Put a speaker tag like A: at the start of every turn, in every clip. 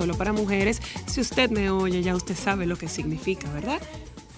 A: Solo para Mujeres.
B: Si usted me oye, ya usted sabe lo que significa, ¿verdad?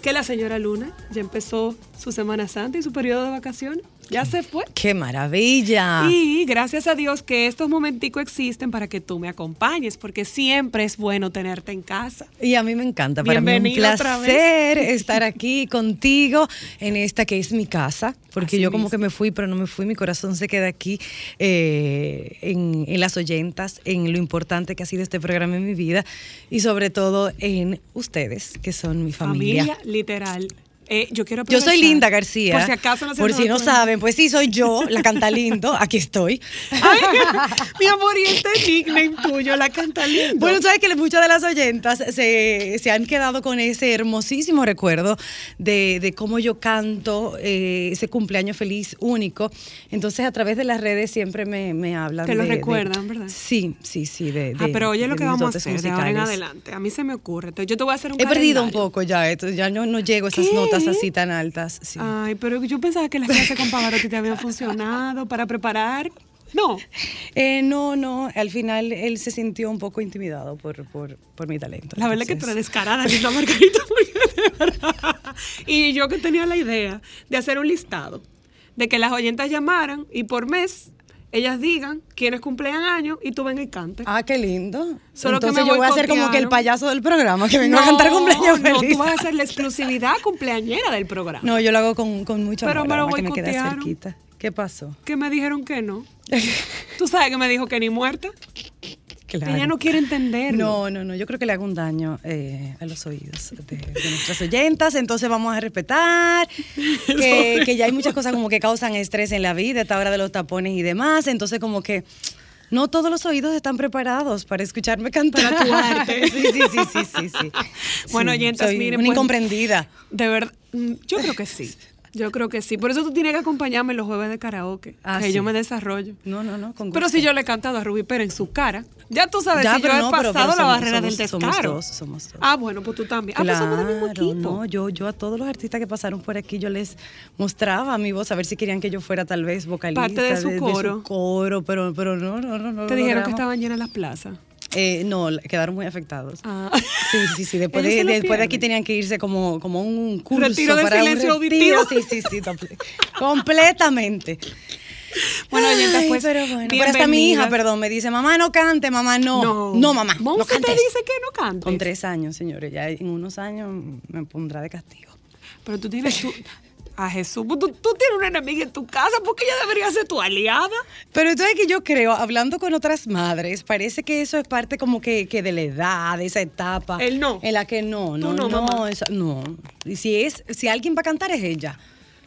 B: Que la señora Luna ya empezó su Semana Santa y su periodo de vacaciones. Ya se fue.
C: ¡Qué maravilla!
B: Y gracias a Dios que estos momenticos existen para que tú me acompañes, porque siempre es bueno tenerte en casa.
C: Y a mí me encanta, para mí es un placer estar aquí contigo en esta que es mi casa, porque
B: Así
C: yo como
B: mismo.
C: que me fui, pero no me fui, mi corazón se queda aquí eh, en, en las oyentas, en lo importante que ha sido este programa en mi vida y sobre todo en ustedes, que son mi familia.
B: Familia, literal. Eh, yo quiero
C: Yo soy Linda García.
B: Por si acaso no se
C: Por si no saben, pues sí, soy yo, la canta lindo, aquí estoy.
B: Ay, mi amor, y este nickname tuyo, la canta lindo.
C: Bueno, sabes que muchas de las oyentas se, se han quedado con ese hermosísimo recuerdo de, de cómo yo canto eh, ese cumpleaños feliz único. Entonces, a través de las redes siempre me, me hablan
B: Te lo
C: de- de-
B: recuerdan, ¿verdad?
C: Sí, sí, sí. De,
B: Ah, pero oye lo que vamos a hacer de ahora en adelante. A mí se me ocurre. Entonces, yo te voy a hacer un
C: He perdido un poco ya, esto, ya no, no llego a esas
B: ¿Qué?
C: notas así tan altas. sí.
B: Ay, pero yo pensaba que las clases con Pavarotti te habían funcionado para preparar. No.
C: Eh, no, no, al final él se sintió un poco intimidado por, por, por mi talento.
B: La verdad es que tú eres descarada, Linda Margarita. porque. Y yo que tenía la idea de hacer un listado, de que las oyentas llamaran y por mes ellas digan quiénes cumplen años y tú vengas y cantes.
C: Ah, qué lindo.
B: Solo que
C: Entonces yo voy a ser como que el payaso del programa, que vengo a cantar cumpleaños
B: no,
C: feliz.
B: tú vas a ser la exclusividad cumpleañera del programa.
C: No, yo lo hago con, con mucho
B: Pero
C: amor,
B: me lo
C: además que me
B: boicotearon.
C: cerquita. ¿Qué pasó?
B: Que me dijeron que no. Tú sabes que me dijo que ni muerta.
C: Claro.
B: Ella no quiere entenderlo.
C: No, no, no, yo creo que le hago un daño eh, a los oídos de, de nuestras oyentas, entonces vamos a respetar que, que ya hay muchas cosas como que causan estrés en la vida, esta hora de los tapones y demás, entonces como que no todos los oídos están preparados para escucharme cantar.
B: Para tu arte.
C: Sí, sí, sí, sí, sí. sí.
B: Bueno,
C: Sí,
B: oyentas,
C: soy
B: miren,
C: Una
B: pues-
C: incomprendida.
B: De verdad, mm, yo creo que sí. Yo creo que sí. Por eso tú tienes que acompañarme en los jueves de karaoke.
C: Ah,
B: que
C: sí.
B: yo me desarrollo.
C: No, no, no, con
B: Pero si yo le he cantado a Rubí Pérez en su cara, ya tú sabes
C: Ya,
B: si
C: pero
B: yo he
C: no, pero-
B: pasado
C: pero
B: la
C: somos-
B: barrera
C: somos-
B: del
C: somos
B: descaro.
C: dos, somos dos.
B: Ah, bueno, pues tú también. Ah, pues somos del mismo
C: Claro,
B: equipo.
C: no, yo, yo a todos los artistas que pasaron por aquí, yo les mostraba mi voz a ver si querían que yo fuera tal vez vocalista
B: Parte de su coro.
C: coro, pero, pero no, no, no.
B: Te dijeron que estaban llenas las plazas.
C: Eh, no, quedaron muy afectados.
B: Ah.
C: Sí, sí, sí. Después, de, después de aquí tenían que irse como, como un curso
B: Retiro de
C: para
B: silencio
C: un retiro. Sí, sí, sí, completamente.
B: Bueno, oyentas,
C: Ay,
B: pues,
C: pero bueno. Pero hasta mi hija, perdón, me dice, mamá, no cante, mamá, no. No, mamá, no
B: Monse te
C: cantes.
B: dice que no cantes.
C: Con tres años, señores. Ya en unos años me pondrá de castigo.
B: Pero tú tienes tú, a Jesús, tú, tú tienes una enemiga en tu casa porque ella debería ser tu aliada.
C: Pero entonces que yo creo, hablando con otras madres, parece que eso es parte como que, que de la edad, de esa etapa.
B: El no.
C: En la que no,
B: Tú
C: no,
B: no,
C: no, esa- no. Y si es, si alguien va a cantar es ella.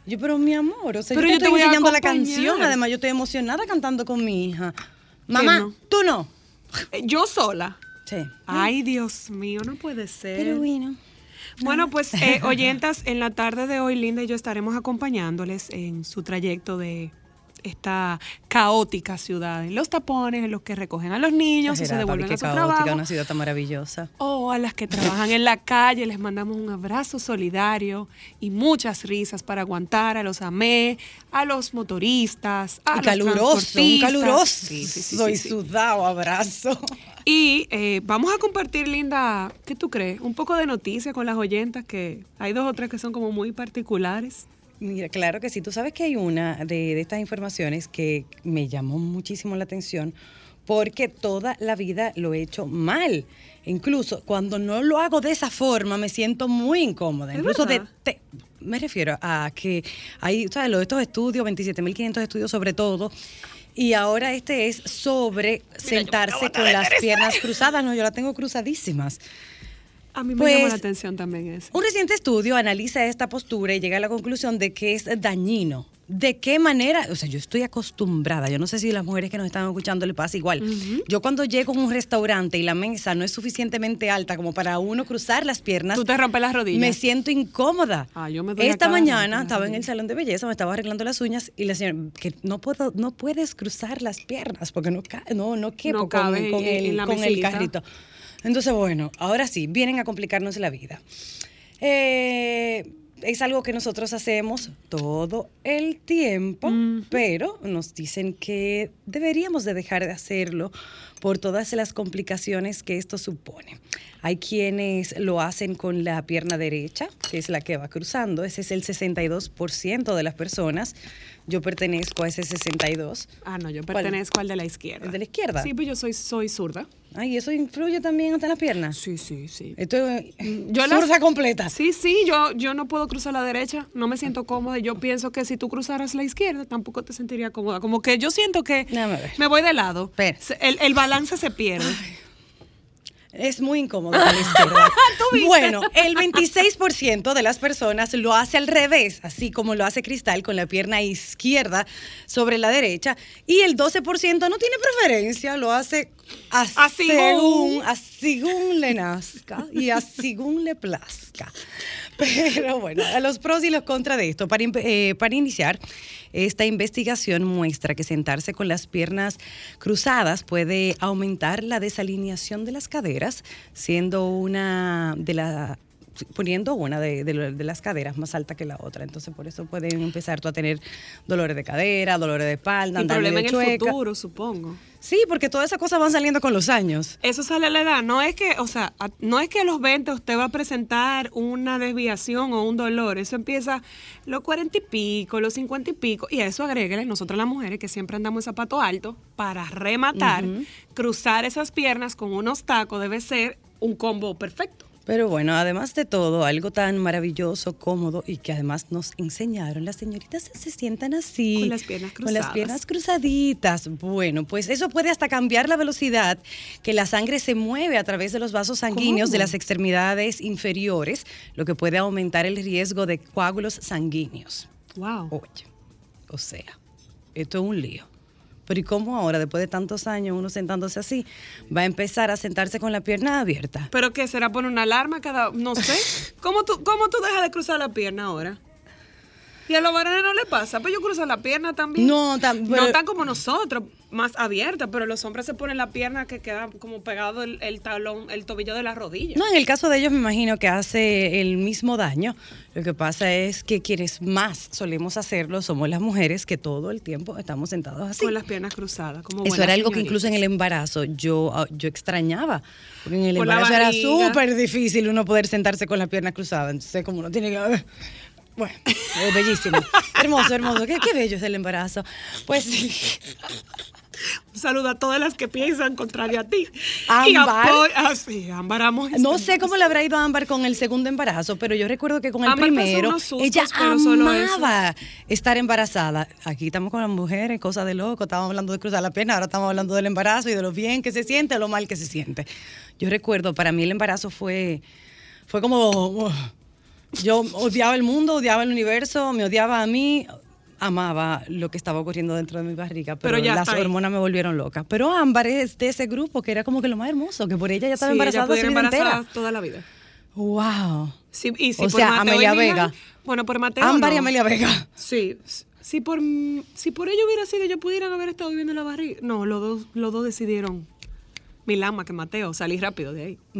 C: Yo, pero mi amor, o sea,
B: Pero
C: yo
B: yo
C: te
B: te
C: estoy
B: voy a
C: enseñando la canción, además yo estoy emocionada cantando con mi hija. Mamá,
B: no?
C: tú no.
B: Eh, Yo sola.
C: Sí.
B: Ay, Dios mío, no puede ser.
C: Pero bueno.
B: Bueno, pues eh, oyentas, en la tarde de hoy, Linda y yo estaremos acompañándoles en su trayecto de esta caótica ciudad, en los tapones, en los que recogen a los niños y se devuelven a su
C: caótica,
B: trabajo.
C: una ciudad tan maravillosa.
B: O a las que trabajan en la calle, les mandamos un abrazo solidario y muchas risas para aguantar a los AME, a los motoristas, a
C: Y
B: los
C: caluroso, un caluroso.
B: Sí, sí, sí,
C: Soy sudado, abrazo.
B: Y eh, vamos a compartir, Linda, ¿qué tú crees? Un poco de noticias con las oyentas, que hay dos o tres que son como muy particulares.
C: Mira, claro que sí. Tú sabes que hay una de, de estas informaciones que me llamó muchísimo la atención porque toda la vida lo he hecho mal. Incluso cuando no lo hago de esa forma me siento muy incómoda.
B: ¿Es
C: Incluso de, te- me refiero a que hay, ¿sabes? Los- Estos estudios, 27.500 estudios sobre todo. Y ahora este es sobre sentarse con las piernas cruzadas. No, yo las tengo cruzadísimas.
B: A mí me
C: Pues,
B: llama la atención también eso.
C: Un reciente estudio analiza esta postura y llega a la conclusión de que es dañino. ¿De qué manera? O sea, yo estoy acostumbrada, yo no sé si las mujeres que nos están escuchando le pasa igual. Yo cuando llego a un restaurante y la mesa no es suficientemente alta como para uno cruzar las piernas,
B: Tú te rompes las rodillas.
C: me siento incómoda.
B: Ah, yo me doy
C: Esta mañana estaba en el salón de belleza, me estaba arreglando las uñas y la señora, que no puedo, no puedes cruzar las piernas porque no, no, no quepo
B: No
C: con- con, el, con el carrito. Entonces, bueno, ahora sí, vienen a complicarnos la vida. Eh, es algo que nosotros hacemos todo el tiempo, pero nos dicen que deberíamos de dejar de hacerlo por todas las complicaciones que esto supone. Hay quienes lo hacen con la pierna derecha, que es la que va cruzando, ese es el 62% de las personas. Yo pertenezco a ese 62.
B: Ah, no, yo
C: ¿Cuál?
B: pertenezco al de la izquierda.
C: ¿El de la izquierda?
B: Sí, pues yo soy, soy zurda.
C: Ay, ¿eso influye también hasta en las piernas?
B: Sí, sí, sí.
C: Esto es
B: Yo las-
C: zurda completa.
B: Sí, sí, yo, yo no puedo cruzar la derecha, no me siento cómoda. Yo pienso que si tú cruzaras la izquierda, tampoco te sentiría cómoda. Como que yo siento que me voy de lado. Se- El, el balance se pierde.
C: Es muy incómodo la izquierda. bueno, el 26% de las personas lo hace al revés, así como lo hace Cristal con la pierna izquierda sobre la derecha, y el 12% no tiene preferencia, lo hace a
B: A según.
C: según, a según le nazca y a según le plazca. Pero bueno, a los pros y los contras de esto. Para, eh, para iniciar, esta investigación muestra que sentarse con las piernas cruzadas puede aumentar la desalineación de las caderas, siendo una de las poniendo una de, de de las caderas más alta que la otra. Entonces, por eso pueden empezar tú a tener dolores de cadera, dolores de espalda, andar
B: problema en
C: medio
B: el
C: chueca.
B: futuro, supongo.
C: Sí, porque todas esas cosas van saliendo con los años.
B: Eso sale a la edad. No es que, o sea, no es que a los 20 usted va a presentar una desviación o un dolor. Eso empieza los 40 y pico, los 50 y pico. Y a eso agréguele nosotras las mujeres que siempre andamos en zapato alto para rematar, cruzar esas piernas con unos tacos debe ser un combo perfecto.
C: Pero bueno, además de todo, algo tan maravilloso, cómodo y que además nos enseñaron, las señoritas se sientan así.
B: Con las piernas
C: Con las
B: cruzadas.
C: piernas cruzaditas. Bueno, pues eso puede hasta cambiar la velocidad que la sangre se mueve a través de los vasos sanguíneos de las extremidades inferiores, lo que puede aumentar el riesgo de coágulos sanguíneos.
B: Wow.
C: Oye, o sea, esto es un lío. Pero ¿y cómo ahora, después de tantos años, uno sentándose así, va a empezar a sentarse con la pierna abierta?
B: ¿Pero qué? ¿Será poner una alarma cada.? No sé. ¿Cómo tú, ¿Cómo tú dejas de cruzar la pierna ahora? Y a los varones no le pasa. Pues yo cruzo la pierna también.
C: No, tam-
B: No tan como nosotros, más abierta, pero los hombres se ponen la pierna que queda como pegado el, el talón, el tobillo de la rodilla.
C: No, en el caso de ellos me imagino que hace el mismo daño. Lo que pasa es que quienes más solemos hacerlo somos las mujeres que todo el tiempo estamos sentados así.
B: Con las piernas cruzadas. Como
C: Eso era algo que incluso en el embarazo yo, ah, yo extrañaba. Porque en el embarazo era súper difícil uno poder sentarse con la pierna cruzada. Entonces, como uno tiene que. Bueno, es bellísimo. hermoso, hermoso. Qué, qué bello es el embarazo. Pues sí.
B: Un saludo a todas las que piensan contrario a ti.
C: Ámbar.
B: ah, sí, Ámbar amo
C: No sé cómo le habrá ido a Ámbar con el segundo embarazo, pero yo recuerdo que con el
B: Ámbar
C: primero
B: sustos,
C: ella amaba estar embarazada. Aquí estamos con las mujeres, cosas de loco, estábamos hablando de cruzar la pierna, ahora estamos hablando del embarazo y de lo bien que se siente, lo mal que se siente. Yo recuerdo, para mí el embarazo fue, fue como, yo odiaba el mundo, odiaba el universo, me odiaba a mí, amaba lo que estaba ocurriendo dentro de mi barriga, pero,
B: Pero ya
C: las hormonas me volvieron loca. Pero Ámbar es de ese grupo que era como que lo más hermoso, que por ella ya estaba
B: Sí, ella
C: embarazada su
B: pudiera
C: vida
B: embarazada
C: entera.
B: toda la vida.
C: Wow.
B: Sí, y si
C: O
B: por
C: sea,
B: Mateo
C: Amelia
B: y Miguel-
C: Vega.
B: Bueno, por Mateo.
C: Ámbar y. Amelia Vega.
B: Sí. Si por, si por ello hubiera sido, ellos pudieran haber estado viviendo en la barriga. No, los dos, los dos decidieron. Milán más que Mateo, salí rápido de ahí.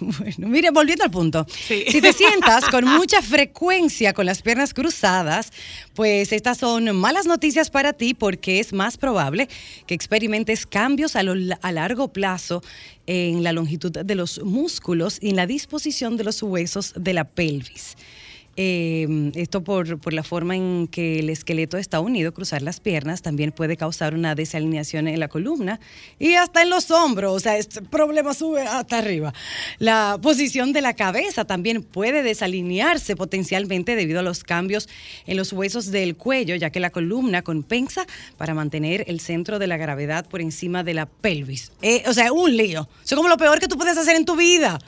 C: Bueno, mire, volviendo al punto.
B: Sí.
C: Si te sientas con mucha frecuencia con las piernas cruzadas, pues estas son malas noticias para ti porque es más probable que experimentes cambios a, lo- a largo plazo en la longitud de los músculos y en la disposición de los huesos de la pelvis. Eh, esto por, por la forma en que el esqueleto está unido, cruzar las piernas también puede causar una desalineación en la columna y hasta en los hombros, o sea, este problema sube hasta arriba. La posición de la cabeza también puede desalinearse potencialmente debido a los cambios en los huesos del cuello, ya que la columna compensa para mantener el centro de la gravedad por encima de la pelvis. Eh, o sea, un lío. Eso es como lo peor que tú puedes hacer en tu vida.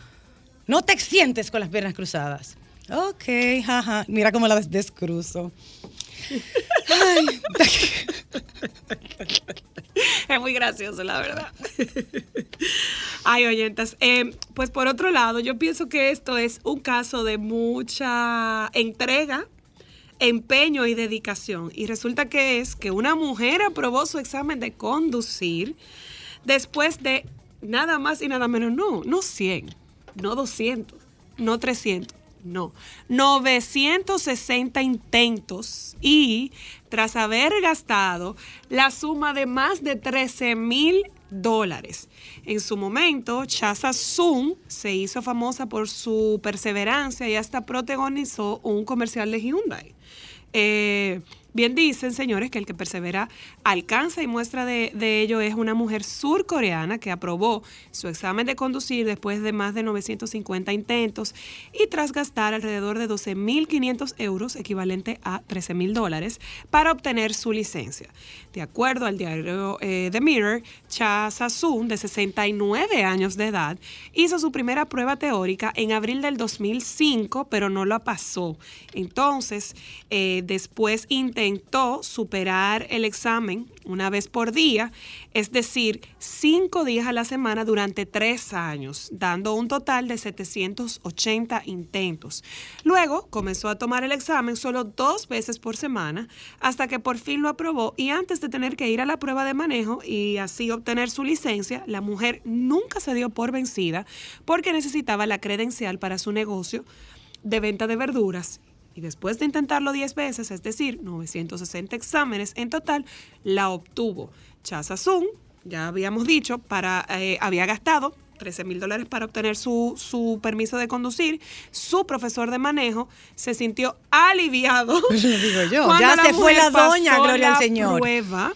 C: No te sientes con las piernas cruzadas. Ok, jaja. Mira cómo la des- descruzo. Ay,
B: Es muy gracioso, la verdad. Ay, oyentas. eh, pues por otro lado, yo pienso que esto es un caso de mucha entrega, empeño y dedicación. Y resulta que es que una mujer aprobó su examen de conducir después de nada más y nada menos, no, no 100, no 200, no 300. No, 960 intentos y tras haber gastado la suma de más de 13 mil dólares. En su momento, Chaza Zoom se hizo famosa por su perseverancia y hasta protagonizó un comercial de Hyundai. Eh, bien dicen, señores, que el que persevera alcanza y muestra de, ello es una mujer surcoreana que aprobó su examen de conducir después de más de 950 intentos y tras gastar alrededor de 12.500 euros, equivalente a 13.000 dólares, para obtener su licencia. De acuerdo al diario eh, The Mirror, Cha Sasun, de 69 años de edad, hizo su primera prueba teórica en abril del 2005, pero no la pasó. Entonces, eh, después intentó superar el examen una vez por día, es decir, cinco días a la semana durante tres años, dando un total de 780 intentos. Luego comenzó a tomar el examen solo dos veces por semana, hasta que por fin lo aprobó y antes de tener que ir a la prueba de manejo y así obtener su licencia, la mujer nunca se dio por vencida porque necesitaba la credencial para su negocio de venta de verduras. Y después de intentarlo 10 veces, es decir, 960 exámenes en total, la obtuvo. Chaza Sun, ya habíamos dicho, para, eh, había gastado 13 mil dólares para obtener su, su permiso de conducir. Su profesor de manejo se sintió aliviado.
C: Lo digo yo, ya se fue la doña, gloria al Señor.
B: prueba,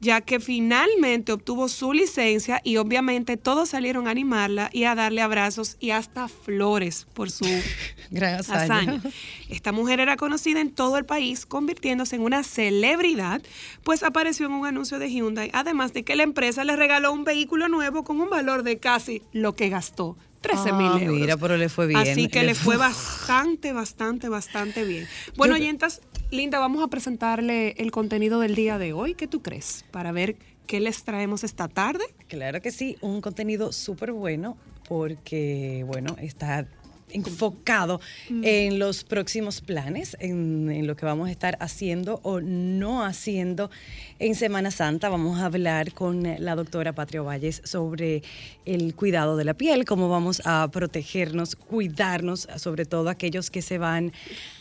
B: ya que finalmente obtuvo su licencia y obviamente todos salieron a animarla y a darle abrazos y hasta flores por su
C: Gran hazaña.
B: hazaña. Esta mujer era conocida en todo el país, convirtiéndose en una celebridad, pues apareció en un anuncio de Hyundai, además de que la empresa le regaló un vehículo nuevo con un valor de casi lo que gastó. 13 mil
C: Ah,
B: euros.
C: mira, pero le fue bien.
B: Así que
C: Le
B: le fue bastante, bastante, bastante bien. Bueno, oyentas, Linda, vamos a presentarle el contenido del día de hoy. ¿Qué tú crees? Para ver qué les traemos esta tarde.
C: Claro que sí, un contenido súper bueno porque, bueno, está enfocado en los próximos planes, en, en lo que vamos a estar haciendo o no haciendo en Semana Santa. Vamos a hablar con la doctora Patria Valles sobre el cuidado de la piel, cómo vamos a protegernos, cuidarnos, sobre todo aquellos que se van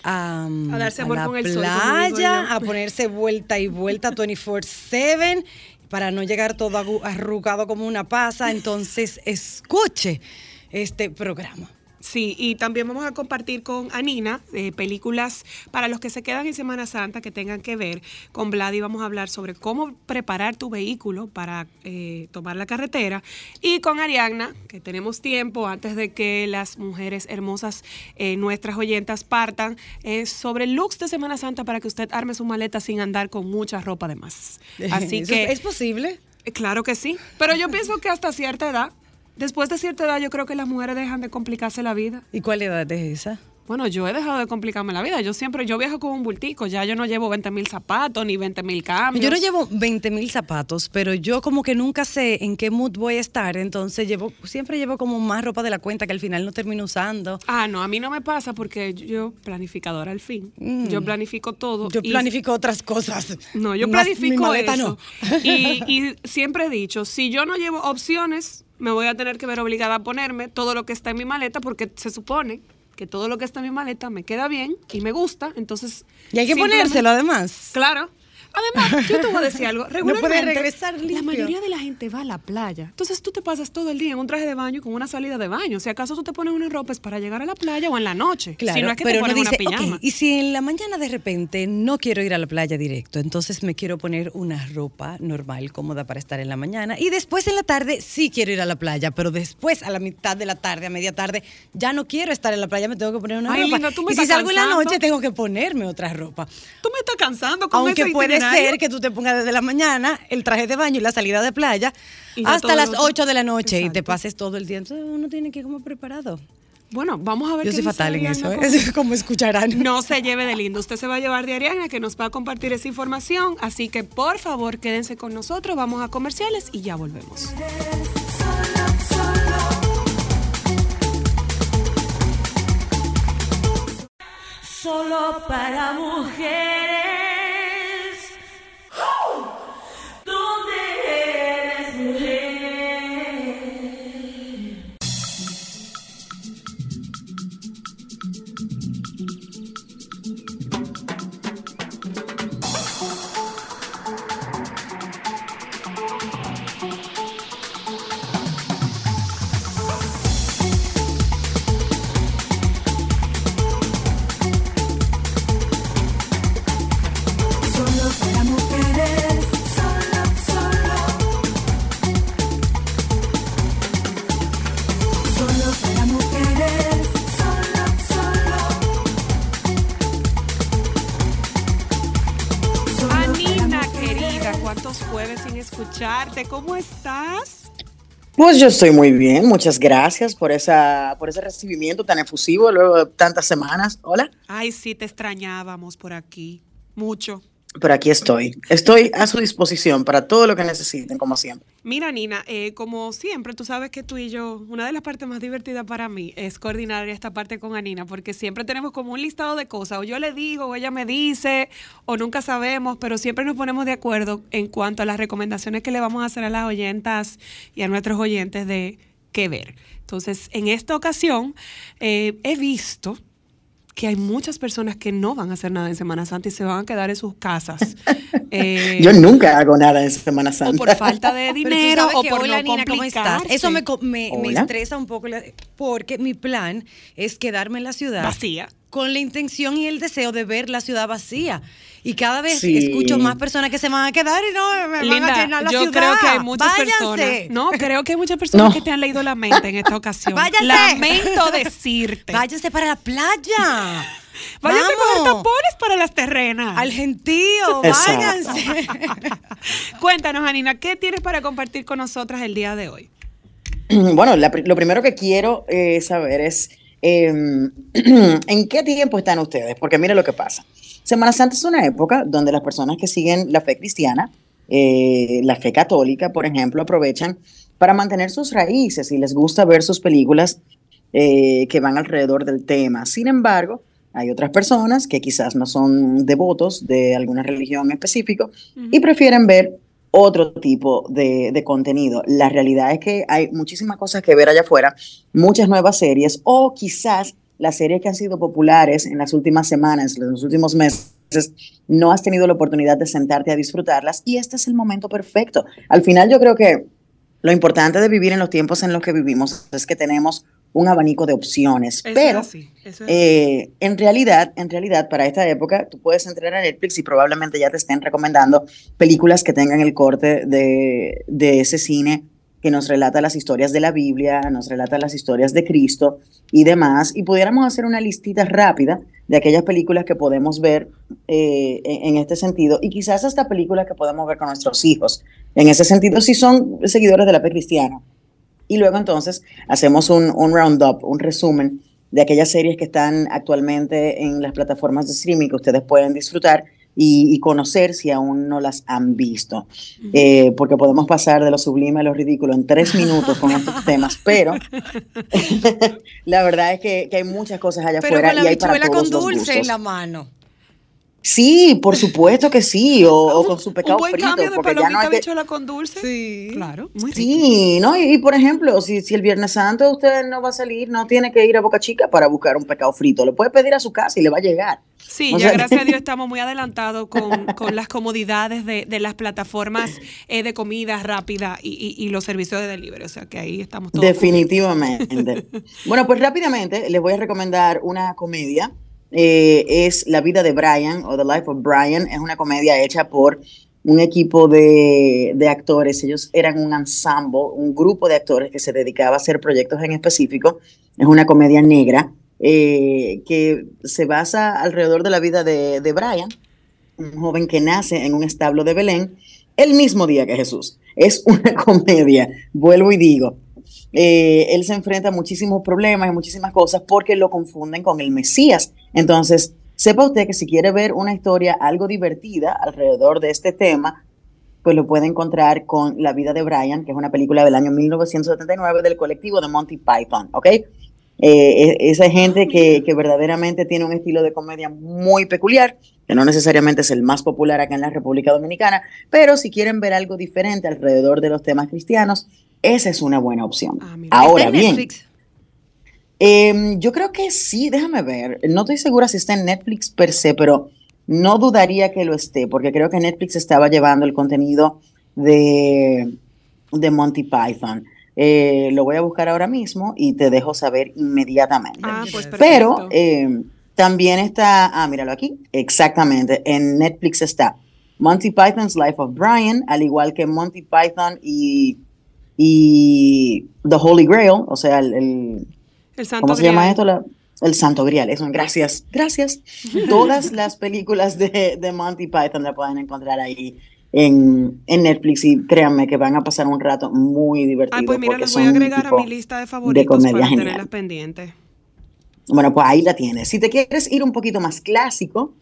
C: a,
B: A darse amor
C: la
B: con el sol, como digo
C: playa, a ponerse vuelta y vuelta 24/7 para no llegar todo arrugado como una pasa. Entonces, escuche este programa.
B: Sí, y también vamos a compartir con Anina eh, películas para los que se quedan en Semana Santa que tengan que ver con Vladi. Vamos a hablar sobre cómo preparar tu vehículo para eh, tomar la carretera. Y con Ariagna, que tenemos tiempo antes de que las mujeres hermosas, eh, nuestras oyentas, partan, sobre looks de Semana Santa para que usted arme su maleta sin andar con mucha ropa de más. Así
C: ¿Eso
B: que.
C: ¿Es posible?
B: Claro que sí, pero yo pienso que hasta cierta edad, después de cierta edad, yo creo que las mujeres dejan de complicarse la vida.
C: ¿Y cuál edad es esa?
B: Bueno, yo he dejado de complicarme la vida. Yo siempre, yo viajo con un bultico. Ya yo no llevo 20 mil zapatos ni 20 mil cambios.
C: Yo no llevo 20 mil zapatos, pero yo como que nunca sé en qué mood voy a estar, entonces llevo, siempre llevo como más ropa de la cuenta que al final no termino usando.
B: Ah, no, a mí no me pasa porque yo planificadora al fin. Yo planifico todo.
C: Mm. Yo
B: y-
C: planifico otras cosas.
B: No, yo
C: mi
B: planifico
C: maleta
B: eso.
C: no.
B: Y, y siempre he dicho, si yo no llevo opciones, me voy a tener que ver obligada a ponerme todo lo que está en mi maleta porque se supone que todo lo que está en mi maleta me queda bien y me gusta, entonces...
C: Y hay que ponérselo además.
B: Claro. Además, yo te voy a decir algo.
C: puede
B: Regularmente,
C: regresar
B: la mayoría de la gente va a la playa. Entonces tú te pasas todo el día en un traje de baño con una salida de baño. Si acaso tú te pones unas ropas para llegar a la playa o en la noche.
C: Claro,
B: si no es que
C: pero
B: te pones
C: dice,
B: una pijama.
C: y si en la mañana de repente no quiero ir a la playa directo, entonces me quiero poner una ropa normal, cómoda para estar en la mañana, y después en la tarde sí quiero ir a la playa, pero después a la mitad de la tarde, a media tarde, ya no quiero estar en la playa, me tengo que poner una
B: Ay,
C: ropa.
B: tú me
C: y si salgo en la
B: cansando.
C: noche, tengo que ponerme otra ropa.
B: Tú me estás cansando con
C: Aunque
B: ese
C: puede ser que tú te pongas desde la mañana el traje de baño y la salida de playa hasta las
B: otro.
C: 8 de la noche y te pases todo el día. Entonces uno tiene que ir como preparado.
B: Bueno, vamos a ver
C: Yo
B: qué
C: soy
B: dice
C: fatal en eso,
B: con-
C: ¿eh? como escucharán.
B: No se lleve de lindo. Usted se va a llevar de Ariana, que nos va a compartir esa información. Así que, por favor, quédense con nosotros. Vamos a comerciales y ya volvemos.
A: Solo para mujeres.
D: Pues yo estoy muy bien, muchas gracias por esa por ese recibimiento tan efusivo luego de tantas semanas. Hola,
B: Ay, sí, te extrañábamos por aquí. Mucho.
D: Pero aquí estoy. Estoy a su disposición para todo lo que necesiten, como siempre.
B: Mira, Nina, eh, como siempre, tú sabes que tú y yo, una de las partes más divertidas para mí es coordinar esta parte con Anina, porque siempre tenemos como un listado de cosas, o yo le digo, o ella me dice, o nunca sabemos, pero siempre nos ponemos de acuerdo en cuanto a las recomendaciones que le vamos a hacer a las oyentas y a nuestros oyentes de qué ver. Entonces, en esta ocasión, eh, he visto que hay muchas personas que no van a hacer nada en Semana Santa y se van a quedar en sus casas. Eh,
D: Yo nunca hago nada en Semana
B: o
D: Santa.
B: por falta de dinero o por
C: hola,
B: no
C: Nina, ¿cómo estás?
B: complicarse.
C: Eso me, co- me, me estresa un poco porque mi plan es quedarme en la ciudad
B: vacía.
C: Con la intención y el deseo de ver la ciudad vacía. Y cada vez
D: Sí.
C: escucho más personas que se van a quedar y no me van a
B: Linda,
C: llenar la
B: yo
C: ciudad.
B: creo que hay muchas
C: Váyanse.
B: personas. No, creo que hay muchas personas
D: No.
B: que te han leído la mente en esta ocasión.
C: Váyanse.
B: Lamento decirte.
C: Váyanse para la playa.
B: Váyanse a coger tapones para las terrenas.
C: Al gentío,
D: Exacto.
C: váyanse.
B: Cuéntanos, Anina, ¿qué tienes para compartir con nosotras el día de hoy?
D: Bueno, la lo primero que quiero eh, saber es eh, en qué tiempo están ustedes, porque mire lo que pasa. Semana Santa es una época donde las personas que siguen la fe cristiana, eh, la fe católica, por ejemplo, aprovechan para mantener sus raíces y les gusta ver sus películas eh, que van alrededor del tema. Sin embargo, hay otras personas que quizás no son devotos de alguna religión específico y prefieren ver otro tipo de, de contenido. La realidad es que hay muchísimas cosas que ver allá afuera, muchas nuevas series o quizás las series que han sido populares en las últimas semanas, en los últimos meses, no has tenido la oportunidad de sentarte a disfrutarlas y este es el momento perfecto. Al final yo creo que lo importante de vivir en los tiempos en los que vivimos es que tenemos un abanico de opciones,
B: Eso
D: pero
B: así, es
D: eh, en realidad, en realidad, para esta época, tú puedes entrar a Netflix y probablemente ya te estén recomendando películas que tengan el corte de, de ese cine que nos relata las historias de la Biblia, nos relata las historias de Cristo y demás, y pudiéramos hacer una listita rápida de aquellas películas que podemos ver eh, en, en este sentido, y quizás hasta películas que podemos ver con nuestros hijos. En ese sentido, si son seguidores de la fe cristiana. Y luego entonces hacemos un, un roundup, un resumen de aquellas series que están actualmente en las plataformas de streaming que ustedes pueden disfrutar y, y conocer si aún no las han visto. Eh, porque podemos pasar de lo sublime a lo ridículo en tres minutos con estos temas, pero la verdad es que, que hay muchas cosas allá
C: Pero
D: afuera
C: con la
D: y hay para todos
C: con
D: los
C: dulce en la mano.
D: Sí, por supuesto que sí, o, o con su
B: Un buen
D: frito,
B: cambio de
D: porque ya no hay que...
B: bichuela con dulce.
C: Sí.
B: Claro, muy rico.
D: Sí, ¿no? Y, y, por ejemplo, si, si el Viernes Santo usted no va a salir, no tiene que ir a Boca Chica para buscar un pescado frito. Lo puede pedir a su casa y le va a llegar.
B: Sí,
D: O
B: ya
D: sea-
B: gracias a Dios estamos muy adelantados con, con las comodidades de, de las plataformas eh, de comida rápida y, y- y los servicios de delivery. O sea que ahí estamos todos.
D: Definitivamente. bueno, pues rápidamente les voy a recomendar una comedia. Eh, es La vida de Brian o The Life of Brian. Es una comedia hecha por un equipo de, de actores. Ellos eran un ensemble, un grupo de actores que se dedicaba a hacer proyectos en específico. Es una comedia negra eh, que se basa alrededor de la vida de, de Brian, un joven que nace en un establo de Belén el mismo día que Jesús. Es una comedia, vuelvo y digo, eh, él se enfrenta a muchísimos problemas y muchísimas cosas porque lo confunden con el Mesías. Entonces, sepa usted que si quiere ver una historia algo divertida alrededor de este tema, pues lo puede encontrar con La vida de Brian, que es una película del año 1979 del colectivo de Monty Python, ¿ok? Eh, esa gente que, que, verdaderamente tiene un estilo de comedia muy peculiar, que no necesariamente es el más popular acá en la República Dominicana, pero si quieren ver algo diferente alrededor de los temas cristianos, esa es una buena opción.
B: Ah,
D: Ahora bien, eh, yo creo que sí, déjame ver, no estoy segura si está en Netflix per se, pero no dudaría que lo esté, porque creo que Netflix estaba llevando el contenido de, de Monty Python. Eh, lo voy a buscar ahora mismo y te dejo saber inmediatamente.
B: Ah, pues
D: Pero
B: perfecto.
D: eh, también está, ah, míralo aquí, exactamente, en Netflix está Monty Python's Life of Brian, al igual que Monty Python y, y The Holy Grail, o sea, el, el-
B: el Santo
D: ¿cómo se llama esto? La- el Santo Grial, eso, gracias, gracias. Todas las películas de, de Monty Python la pueden encontrar ahí en, en Netflix y créanme que van a pasar un rato muy divertido.
B: Ah, pues mira, las voy a agregar a mi lista de favoritos
D: comedia
B: para tenerlas pendientes.
D: Bueno, pues ahí la tienes. Si te quieres ir un poquito más clásico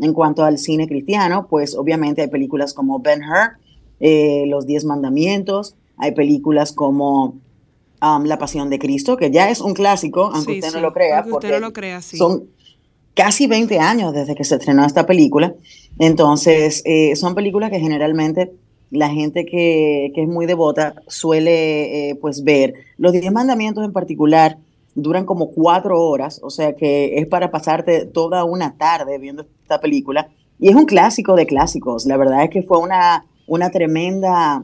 D: en cuanto al cine cristiano, pues obviamente hay películas como Ben Hur, eh, Los Diez Mandamientos, hay películas como um, La Pasión de Cristo, que ya es un clásico, aunque
B: Sí,
D: usted
B: sí,
D: no lo crea,
B: aunque usted
D: porque
B: no lo crea, sí.
D: son casi 20 años desde que se estrenó esta película. Entonces, eh, son películas que generalmente la gente que, que es muy devota suele eh, pues ver. Los Diez Mandamientos en particular duran como cuatro horas, o sea que es para pasarte toda una tarde viendo esta película. Y es un clásico de clásicos. La verdad es que fue una, una tremenda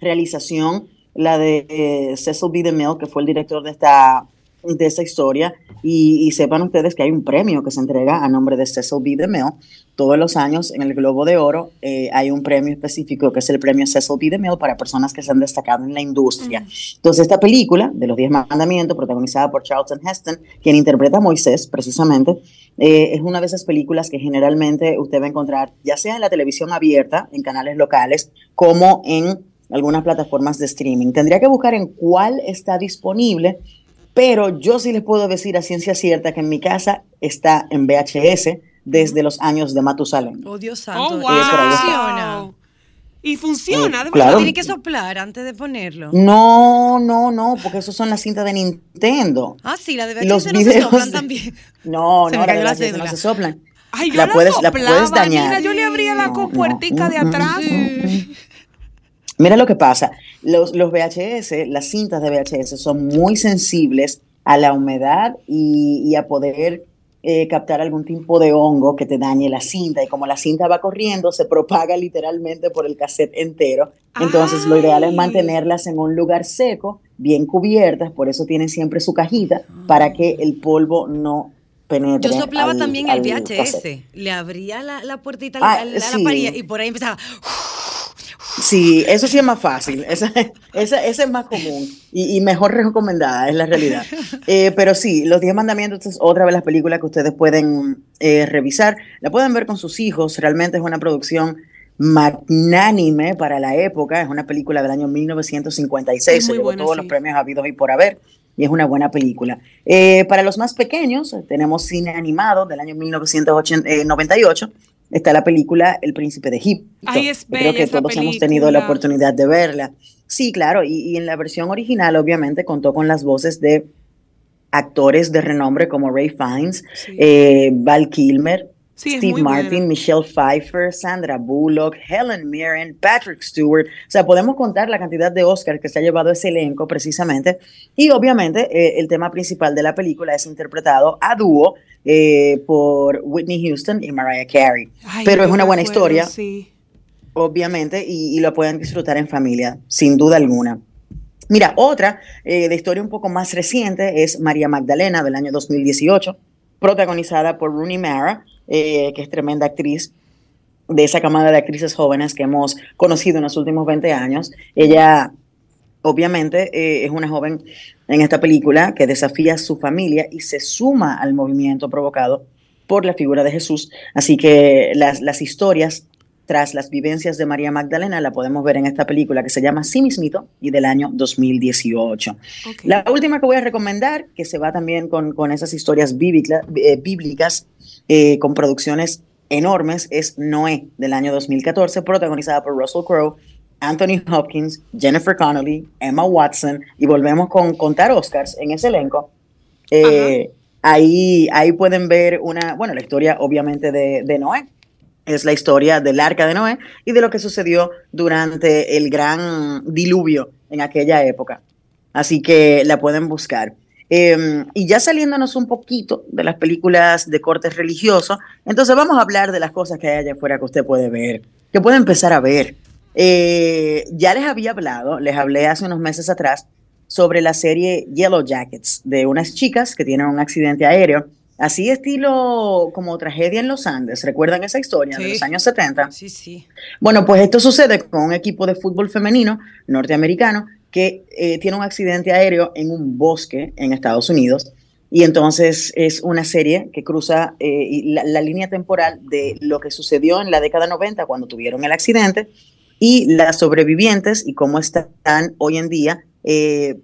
D: realización, la de eh, Cecil B. DeMille, que fue el director de esta, de esta historia. Y, y sepan ustedes que hay un premio que se entrega a nombre de Cecil B. DeMille. Todos los años en el Globo de Oro eh, hay un premio específico que es el premio Cecil B. DeMille para personas que se han destacado en la industria. Entonces, esta película de los Diez Mandamientos, protagonizada por Charlton Heston, quien interpreta a Moisés precisamente, eh, es una de esas películas que generalmente usted va a encontrar, ya sea en la televisión abierta, en canales locales, como en algunas plataformas de streaming. Tendría que buscar en cuál está disponible, pero yo sí les puedo decir a ciencia cierta que en mi casa está en VHS desde los años de Matusalén.
C: Oh, Dios santo.
B: Oh,
C: ¿y
B: wow.
C: eso funciona?
B: Y funciona,
D: Eh,
B: de
D: claro.
C: Tiene que soplar antes de ponerlo.
D: No, no, no, porque esos son las cintas de Nintendo.
C: Ah, sí, la de
D: Y los
C: VHS no se
D: videos
C: soplan
D: de-
C: también.
D: No,
C: Se
D: no, la
C: la
D: VHS no
C: cédula.
D: se soplan.
B: Ay, yo
D: La
B: la,
D: puedes- la
B: soplaba,
D: puedes dañar.
B: Mira, yo le abría la
D: No,
B: compuertica
D: no,
B: de atrás.
C: Sí.
D: Mira lo que pasa, los, los VHS, las cintas de VHS son muy sensibles a la humedad y, y a poder eh, captar algún tipo de hongo que te dañe la cinta. Y como la cinta va corriendo, se propaga literalmente por el cassette entero. Entonces lo ideal es mantenerlas en un lugar seco, bien cubiertas, por eso tienen siempre su cajita, para que el polvo no penetre.
C: Yo soplaba
D: al-
C: también
D: al
C: el VHS.
D: cassette.
C: Le abría la, la puertita
D: Ah,
C: la, la parilla y por ahí empezaba.
D: Sí, eso sí es más fácil, esa, esa, esa es más común y, y mejor recomendada, es la realidad. Eh, pero sí, Los Diez Mandamientos es otra de las películas que ustedes pueden eh, revisar. La pueden ver con sus hijos, realmente es una producción magnánime para la época, es una película del año 1956,
B: Es
D: se llevó
B: buena,
D: todos
B: sí.
D: los premios habidos y por haber, y es una buena película. Eh, para los más pequeños, tenemos cine animado del año 1998, está la película El Príncipe de Egipto.
B: Ay, es
D: Creo
B: bella
D: que
B: esa
D: todos hemos tenido la
B: película.
D: oportunidad de verla. Sí, claro, y, y en la versión original obviamente contó con las voces de actores de renombre como Ray Fiennes,
B: Sí.
D: eh, Val Kilmer,
B: Sí,
D: Steve Martin,
B: buena.
D: Michelle Pfeiffer, Sandra Bullock, Helen Mirren, Patrick Stewart. O sea, podemos contar la cantidad de Oscars que se ha llevado ese elenco precisamente. Y obviamente eh, el tema principal de la película es interpretado a dúo eh, por Whitney Houston y Mariah Carey.
B: Ay,
D: Pero es una buena historia
B: Sí.
D: obviamente, y, y lo pueden disfrutar en familia, sin duda alguna. Mira, otra eh, de historia un poco más reciente es María Magdalena del año 2018, protagonizada por Rooney Mara, eh, que es tremenda actriz de esa camada de actrices jóvenes que hemos conocido en los últimos 20 años. Ella, obviamente, eh, es una joven en esta película que desafía a su familia y se suma al movimiento provocado por la figura de Jesús. Así que las, las historias tras las vivencias de María Magdalena, la podemos ver en esta película que se llama Sí mismito y del año 2018.
B: Ok.
D: La última que voy a recomendar, que se va también con, con esas historias bíblicas, eh, bíblicas eh, con producciones enormes, es Noé del año 2014, protagonizada por Russell Crowe, Anthony Hopkins, Jennifer Connelly, Emma Watson, y volvemos con contar Oscars en ese elenco. Eh, ahí, ahí pueden ver una, bueno, la historia obviamente de, de Noé. Es la historia del arca de Noé y de lo que sucedió durante el gran diluvio en aquella época. Así que la pueden buscar. Eh, y ya saliéndonos un poquito de las películas de corte religioso, entonces vamos a hablar de las cosas que hay allá afuera que usted puede ver, que puede empezar a ver. Eh, ya les había hablado, les hablé hace unos meses atrás sobre la serie Yellow Jackets, de unas chicas que tienen un accidente aéreo, así estilo como tragedia en los Andes. ¿Recuerdan esa historia de los años 70?
C: Sí, sí.
D: Bueno, pues esto sucede con un equipo de fútbol femenino norteamericano que eh, tiene un accidente aéreo en un bosque en Estados Unidos. Y entonces es una serie que cruza eh, la línea temporal de lo que sucedió en la década 90 cuando tuvieron el accidente y las sobrevivientes y cómo están hoy en día, eh,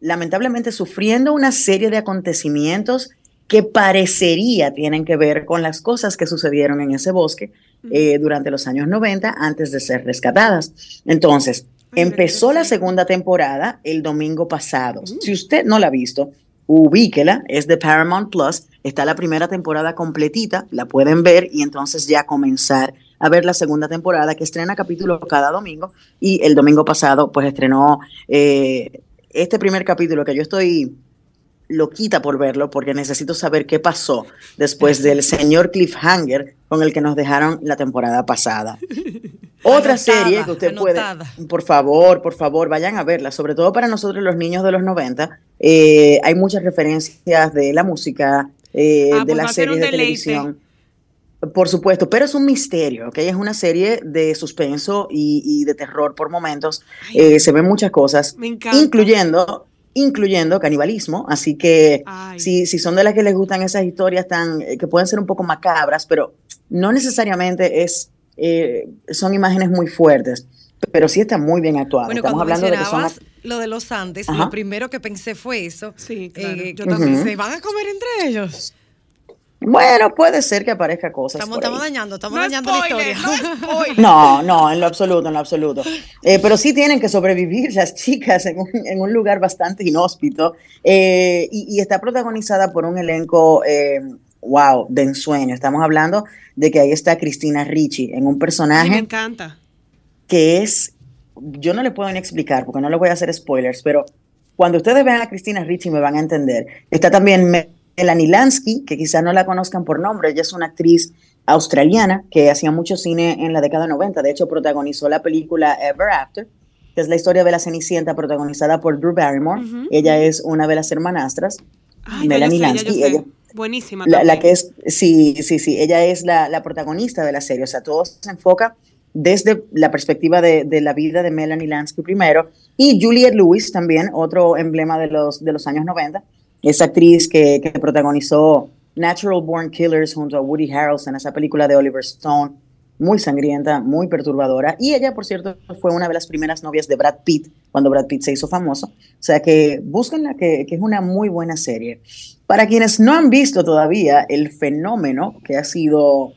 D: lamentablemente sufriendo una serie de acontecimientos que parecería tienen que ver con las cosas que sucedieron en ese bosque eh, durante los años 90 antes de ser rescatadas. Entonces,
B: Ay,
D: empezó la segunda temporada el domingo pasado. Si usted no la ha visto, ubíquela, es de Paramount Plus, está la primera temporada completita, la pueden ver y entonces ya comenzar a ver la segunda temporada que estrena capítulo cada domingo y el domingo pasado pues estrenó eh, este primer capítulo que yo estoy loquita por verlo porque necesito saber qué pasó después del señor cliffhanger con el que nos dejaron la temporada pasada. Otra
C: Anotada,
D: serie que usted
C: anotada.
D: puede, por favor, por favor, vayan a verla, sobre todo para nosotros los niños de los 90. eh, hay muchas referencias de la música, eh,
B: Ah,
D: de
B: pues
D: las series de televisión. Por supuesto, pero es un misterio, ¿ok? Es una serie de suspenso y, y de terror por momentos. Eh, se ven muchas cosas,
B: Me encanta.
D: incluyendo, incluyendo canibalismo. Así que
B: Ay.
D: si, si son de las que les gustan esas historias tan, eh, que pueden ser un poco macabras, pero no necesariamente es, eh, son imágenes muy fuertes, pero sí está muy bien actuado.
C: Bueno,
D: Estamos
C: cuando
D: hablando de que son
C: mencionabas lo de los Andes,
D: Ajá.
C: lo primero que pensé fue eso.
B: Sí, claro,
C: eh,
B: yo
C: que
B: también.
C: ¿Se van a comer entre ellos?
D: Bueno, puede ser que aparezca cosas.
C: Estamos,
D: por ahí.
C: estamos dañando, estamos
B: No
C: dañando la historia.
B: no.
D: No, no, en lo absoluto, en lo absoluto. Eh, pero sí tienen que sobrevivir las chicas en un, en un lugar bastante inhóspito eh, y, y está protagonizada por un elenco, eh, wow, de ensueño. Estamos hablando de que ahí está Cristina Ricci en un
B: Ay, me
D: personaje
B: encanta.
D: que es, yo no le puedo ni explicar porque no le voy a hacer spoilers, pero cuando ustedes vean a Cristina Ricci me van a entender. Está también Melanie Lansky, que quizás no la conozcan por nombre, ella es una actriz australiana que hacía mucho cine en la década 90, de hecho protagonizó la película Ever After, que es la historia de la Cenicienta protagonizada por Drew Barrymore. Ella es una de las hermanastras.
B: Ay,
D: Melanie
B: sé,
D: Lansky, ella-
B: Buenísima.
D: La, que es, sí, sí, sí, ella es la, la protagonista de la serie, o sea, todo se enfoca desde la perspectiva de, de la vida de Melanie Lansky primero, y Juliette Lewis también, otro emblema de los, de los años 90, esa actriz que, que protagonizó Natural Born Killers junto a Woody Harrelson, esa película de Oliver Stone, muy sangrienta, muy perturbadora, y ella, por cierto, fue una de las primeras novias de Brad Pitt, cuando Brad Pitt se hizo famoso, o sea que búsquenla, que, que es una muy buena serie. Para quienes no han visto todavía el fenómeno que ha sido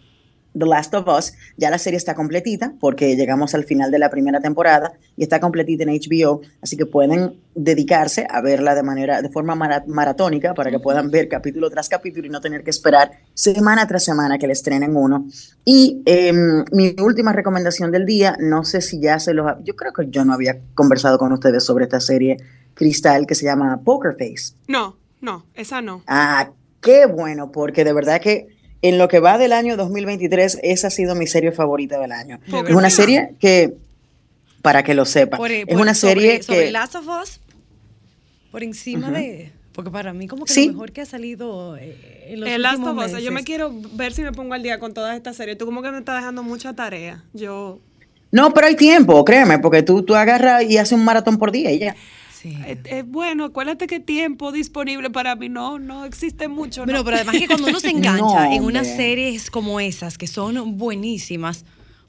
D: The Last of Us, ya la serie está completita porque llegamos al final de la primera temporada y está completita en HBO, así que pueden dedicarse a verla de manera de forma mara- maratónica para que puedan ver capítulo tras capítulo y no tener que esperar semana tras semana que le estrenen uno. Y em, mi última recomendación del día, no sé si ya se los yo creo que yo no había conversado con ustedes sobre esta serie Cristal que se llama Poker Face.
B: No, no, esa no.
D: Ah, qué bueno, porque de verdad que en lo que va del año 2023, esa ha sido mi serie favorita del año.
C: De
D: Es una serie que, para que lo sepan,
C: Por-
D: es
C: por-
D: una serie
C: sobre, sobre
D: que...
C: Last of Us, por encima de... Porque para mí como que
D: Sí.
C: lo mejor que ha salido eh, en los
B: El Last
C: últimos
B: of Us, yo me quiero ver si me pongo al día con todas estas series. Tú como que me estás dejando mucha tarea. Yo,
D: No, pero hay tiempo, créeme, porque tú, tú agarras y haces un maratón por día y ya.
C: Sí.
B: eh, eh, bueno, acuérdate que tiempo disponible para mí no, no existe mucho.
C: Bueno,
B: ¿no?
C: pero además que cuando uno se engancha
D: No,
C: en unas series como esas, que son buenísimas,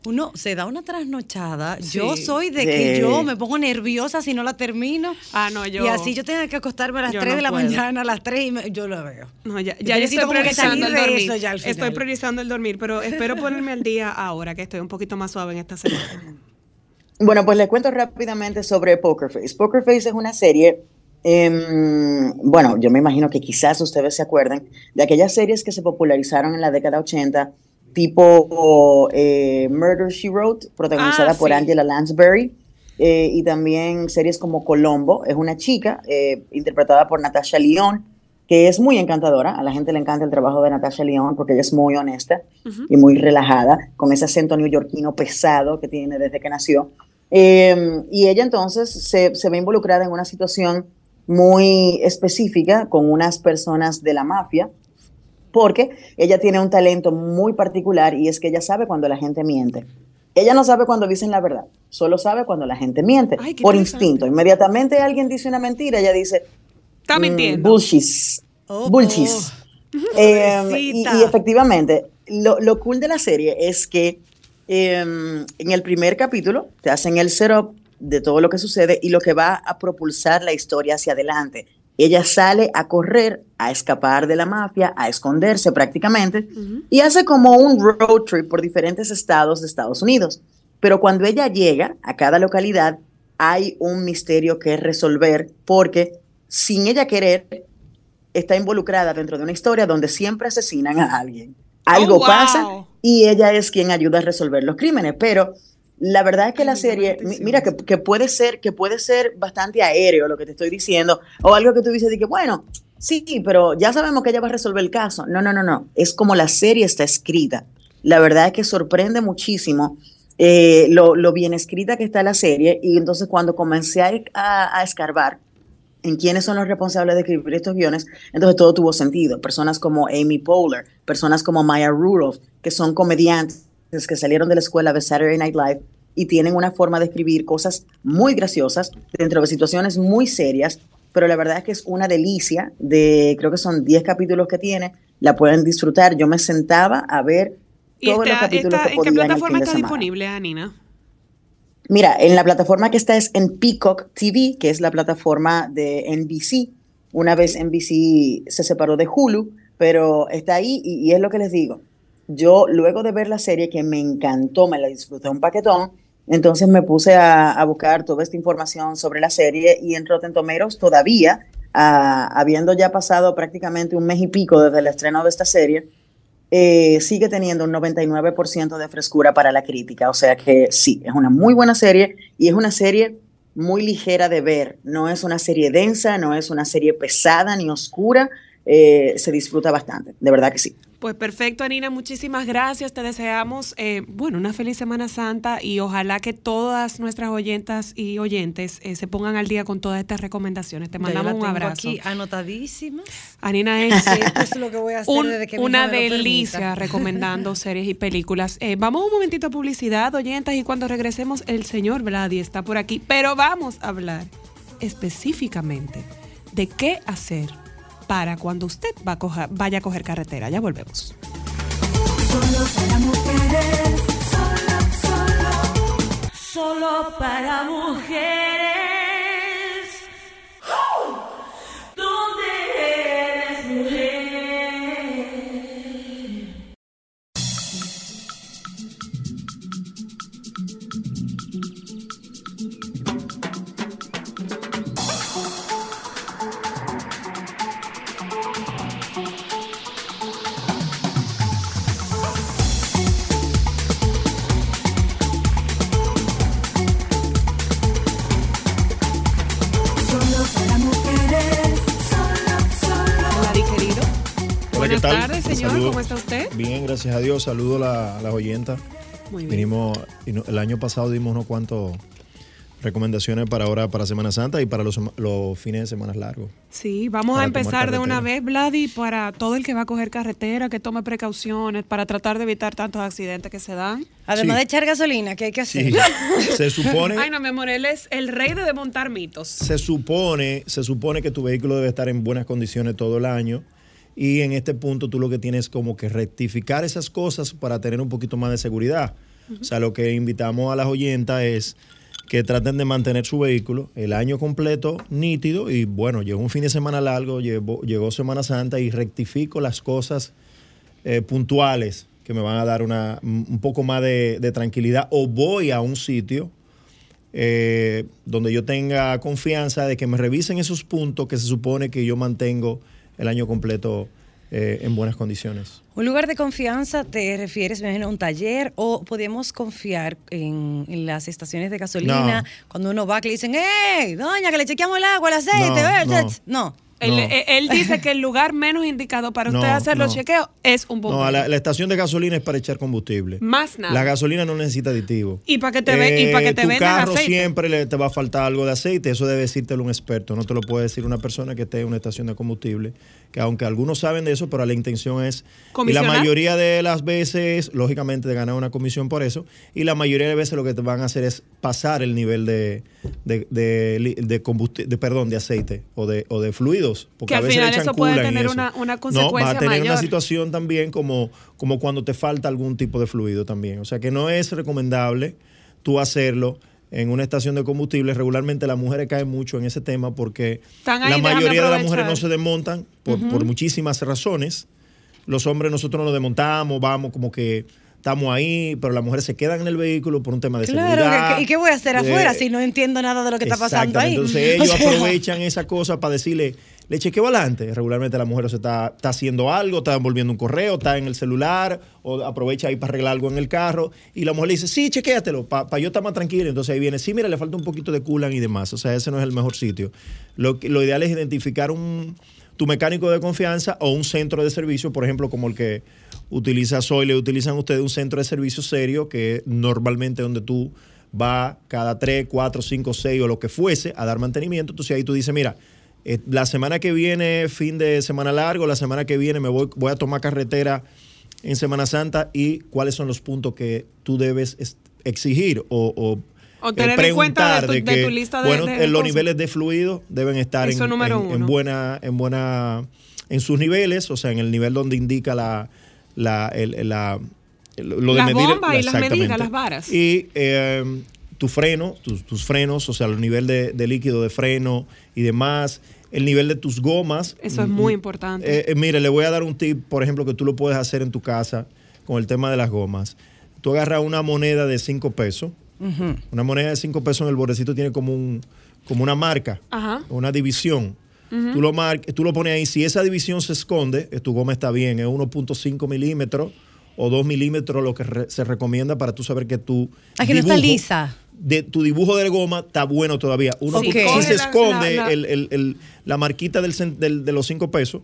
C: Uno se da una trasnochada.
B: Sí.
C: Yo soy de
D: Sí.
C: que yo me pongo nerviosa si no la termino.
B: Ah, no, yo-
C: Y así yo tengo que acostarme a las
B: yo
C: 3
B: no
C: de la
B: puedo.
C: mañana, a las 3 y me- yo lo veo.
B: No, ya,
C: Yo
B: ya yo estoy priorizando el dormir.
C: eso ya al
B: Estoy
C: final.
B: priorizando el dormir, pero espero ponerme al día ahora que estoy un poquito más suave en esta semana.
D: Bueno, pues les cuento rápidamente sobre Poker Face. Poker Face es una serie, em, bueno, yo me imagino que quizás ustedes se acuerden de aquellas series que se popularizaron en la década 80, tipo eh, Murder, She Wrote, protagonizada
B: Ah,
D: por. Angela Lansbury, eh, y también series como Colombo, es una chica eh, interpretada por Natasha Lyonne, que es muy encantadora, a la gente le encanta el trabajo de Natasha Lyonne porque ella es muy honesta y muy relajada, con ese acento neoyorquino pesado que tiene desde que nació. Eh, y ella entonces se, se ve involucrada en una situación muy específica con unas personas de la mafia, porque ella tiene un talento muy particular y es que ella sabe cuando la gente miente. Ella no sabe cuando dicen la verdad, solo sabe cuando la gente miente,
B: Ay,
D: por instinto. Inmediatamente alguien dice una mentira, ella dice,
B: Está
D: mm,
B: mintiendo.
D: bullshit.
C: Oh,
D: bullshit.
C: oh.
D: Eh, y, efectivamente, lo, lo cool de la serie es que eh, en el primer capítulo te hacen el setup de todo lo que sucede y lo que va a propulsar la historia hacia adelante. Ella sale a correr, a escapar de la mafia, a esconderse prácticamente y hace como un road trip por diferentes estados de Estados Unidos. Pero cuando ella llega a cada localidad, hay un misterio que resolver porque sin ella querer, está involucrada dentro de una historia donde siempre asesinan a alguien. Algo
B: Oh, wow.
D: pasa y ella es quien ayuda a resolver los crímenes. Pero la verdad es que
B: Ay,
D: la serie, mira, que, puede ser, que puede ser bastante aéreo lo que te estoy diciendo, o algo que tú dices de que, bueno, sí, pero ya sabemos que ella va a resolver el caso. No, no, no, no. Es como la serie está escrita. La verdad es que sorprende muchísimo eh, lo, lo bien escrita que está la serie. Y entonces cuando comencé a, a- a escarbar en quiénes son los responsables de escribir estos guiones, entonces todo tuvo sentido. Personas como Amy Poehler, personas como Maya Rudolph, que son comediantes que salieron de la escuela de Saturday Night Live y tienen una forma de escribir cosas muy graciosas dentro de situaciones muy serias, pero la verdad es que es una delicia de, creo que son 10 capítulos que tiene, la pueden disfrutar. Yo me sentaba a ver
B: ¿Y
D: todos los capítulos
B: está-
D: que
B: en qué
D: podía en el
B: plataforma
D: fin de
B: está disponible, Anina?
D: Mira, en la plataforma que está es en Peacock TV, que es la plataforma de NBC. Una vez NBC se separó de Hulu, pero está ahí y, es lo que les digo. Yo, luego de ver la serie, que me encantó, me la disfruté un paquetón, entonces me puse a, a buscar toda esta información sobre la serie y en Rotten Tomatoes todavía, ah, habiendo ya pasado prácticamente un mes y pico desde el estreno de esta serie, eh, sigue teniendo un 99% de frescura para la crítica. O sea que sí, es una muy buena serie y es una serie muy ligera de ver. No es una serie densa, no es una serie pesada ni oscura. eh, se disfruta bastante, de verdad que sí.
B: Pues perfecto, Anina, muchísimas gracias. Te deseamos, eh, bueno, una feliz Semana Santa y ojalá que todas nuestras oyentas y oyentes eh, se pongan al día con todas estas recomendaciones. Te
C: Ya yo la
B: mandamos un
C: tengo
B: abrazo.
C: aquí anotadísima.
B: Anina es
C: Esto es lo que voy a hacer
B: un-
C: desde que mi
B: una delicia recomendando series y películas. Eh, vamos un momentito a publicidad, oyentas, y cuando regresemos, el señor Vladi está por aquí. Pero vamos a hablar específicamente de qué hacer para cuando usted va a coja- vaya a coger carretera. Ya volvemos.
A: Solo para mujeres, solo, solo, solo para mujeres.
E: Tal?
B: tardes, señor. ¿Cómo está usted?
E: Bien, gracias a Dios. Saludo a, la- las oyentas.
B: Muy bien.
E: Vinimos, el año pasado dimos unos cuantos recomendaciones para ahora, para Semana Santa y para los, los fines de semana largos.
B: Sí, vamos a empezar de una vez, Vladi, para todo el que va a coger carretera, que tome precauciones para tratar de evitar tantos accidentes que se dan.
C: Además
E: Sí.
C: de echar gasolina, ¿qué hay que hacer?
E: Sí, se supone,
B: Ay, no, mi amor, él es el rey de desmontar mitos.
E: se supone, se supone que tu vehículo debe estar en buenas condiciones todo el año. Y en este punto tú lo que tienes como que rectificar esas cosas para tener un poquito más de seguridad. O sea, lo que invitamos a las oyentas es que traten de mantener su vehículo el año completo nítido y bueno, llegó un fin de semana largo, llegó, llegó Semana Santa y rectifico las cosas eh, puntuales que me van a dar una, un poco más de, de tranquilidad o voy a un sitio eh, donde yo tenga confianza de que me revisen esos puntos que se supone que yo mantengo el año completo eh, en buenas condiciones.
C: Un lugar de confianza, ¿te refieres, me imagino, a un taller o podemos confiar en, en las estaciones de gasolina
E: No.
C: cuando uno va que le dicen, ¡Ey, doña, que le chequeamos el agua, el aceite!
E: No, no.
C: no.
B: Él, dice que el lugar menos indicado para usted hacer los chequeos es un bombero.
E: No, la, la estación de gasolina es para echar combustible.
B: Más nada.
E: La gasolina no necesita aditivo.
B: Y para que te ve- y para que te
E: tu carro
B: aceite.
E: siempre le, te va a faltar algo de aceite. Eso debe decírtelo un experto. No te lo puede decir una persona que esté en una estación de combustible. Que aunque algunos saben de eso, pero la intención es. Y la mayoría de las veces, lógicamente, de ganar una comisión por eso. Y la mayoría de veces lo que te van a hacer es pasar el nivel de, de, de, de de- perdón, de aceite o de, o de Porque
B: Que
E: a
B: al
E: veces le
B: final eso puede tener
E: eso.
B: una- una
E: No, va
B: consecuencia
E: a tener una situación también como, como cuando te falta algún tipo de fluido también. O sea que no es recomendable tú hacerlo en una estación de combustible. Regularmente las mujeres caen mucho en ese tema porque
B: ahí,
E: la mayoría de las mujeres no se desmontan por, por muchísimas razones. Los hombres nosotros nos desmontamos, vamos como que estamos ahí, pero las mujeres se quedan en el vehículo por un tema de
C: Claro,
E: seguridad.
C: ¿qué- ¿y qué voy a hacer
E: Eh,
C: afuera si no entiendo nada de lo que está pasando ahí?
E: Entonces
C: O
E: ellos
C: sea,
E: aprovechan esa cosa para decirle, le chequeo adelante. Regularmente la mujer se está, está haciendo algo, está envolviendo un correo, está en el celular, o aprovecha ahí para arreglar algo en el carro. Y la mujer le dice, sí, chequéatelo, para yo estar más tranquilo. Entonces ahí viene, sí, mira, le falta un poquito de coolant y demás. O sea, ese no es el mejor sitio. Lo, lo ideal es identificar un, tu mecánico de confianza o un centro de servicio, por ejemplo, como el que utiliza Soy, le utilizan ustedes un centro de servicio serio, que normalmente donde tú vas cada 3, 4, 5, 6 o lo que fuese a dar mantenimiento. Entonces ahí tú dices, mira, eh, la semana que viene, fin de semana largo, la semana que viene me voy, voy a tomar carretera en Semana Santa y cuáles son los puntos que tú debes es- exigir o, o,
B: O
E: eh,
B: tener en cuenta de tu- de tu lista de-
E: bueno,
B: de
E: eh, los
B: cosas.
E: niveles de fluido deben estar en, buena, en buena, en sus niveles, o sea, en el nivel donde indica la, la, el- la- lo de
B: Las
E: medir
B: bombas y las medidas, las varas.
E: Y eh, tu freno, tus, tus frenos, o sea, el nivel de, de líquido de freno y demás, el nivel de tus gomas.
B: Eso es
E: Mm,
B: muy
E: mm,
B: importante.
E: eh, eh, mire, le voy a dar un tip, por ejemplo, que tú lo puedes hacer en tu casa con el tema de las gomas. Tú agarras una moneda de 5 pesos, una moneda de 5 pesos en el bordecito tiene como, un, como una marca,
B: Ajá.
E: una división. tú, lo mar- tú lo pones ahí, si esa división se esconde, eh, tu goma está bien, es 1.5 milímetros o 2 milímetros lo que re- se recomienda para tú saber que tu
C: Ah, que no está lisa.
E: De, tu dibujo de goma está bueno todavía. Uno, se esconde
B: la- la-
E: el- el- el- la marquita del, del- de los 5 pesos,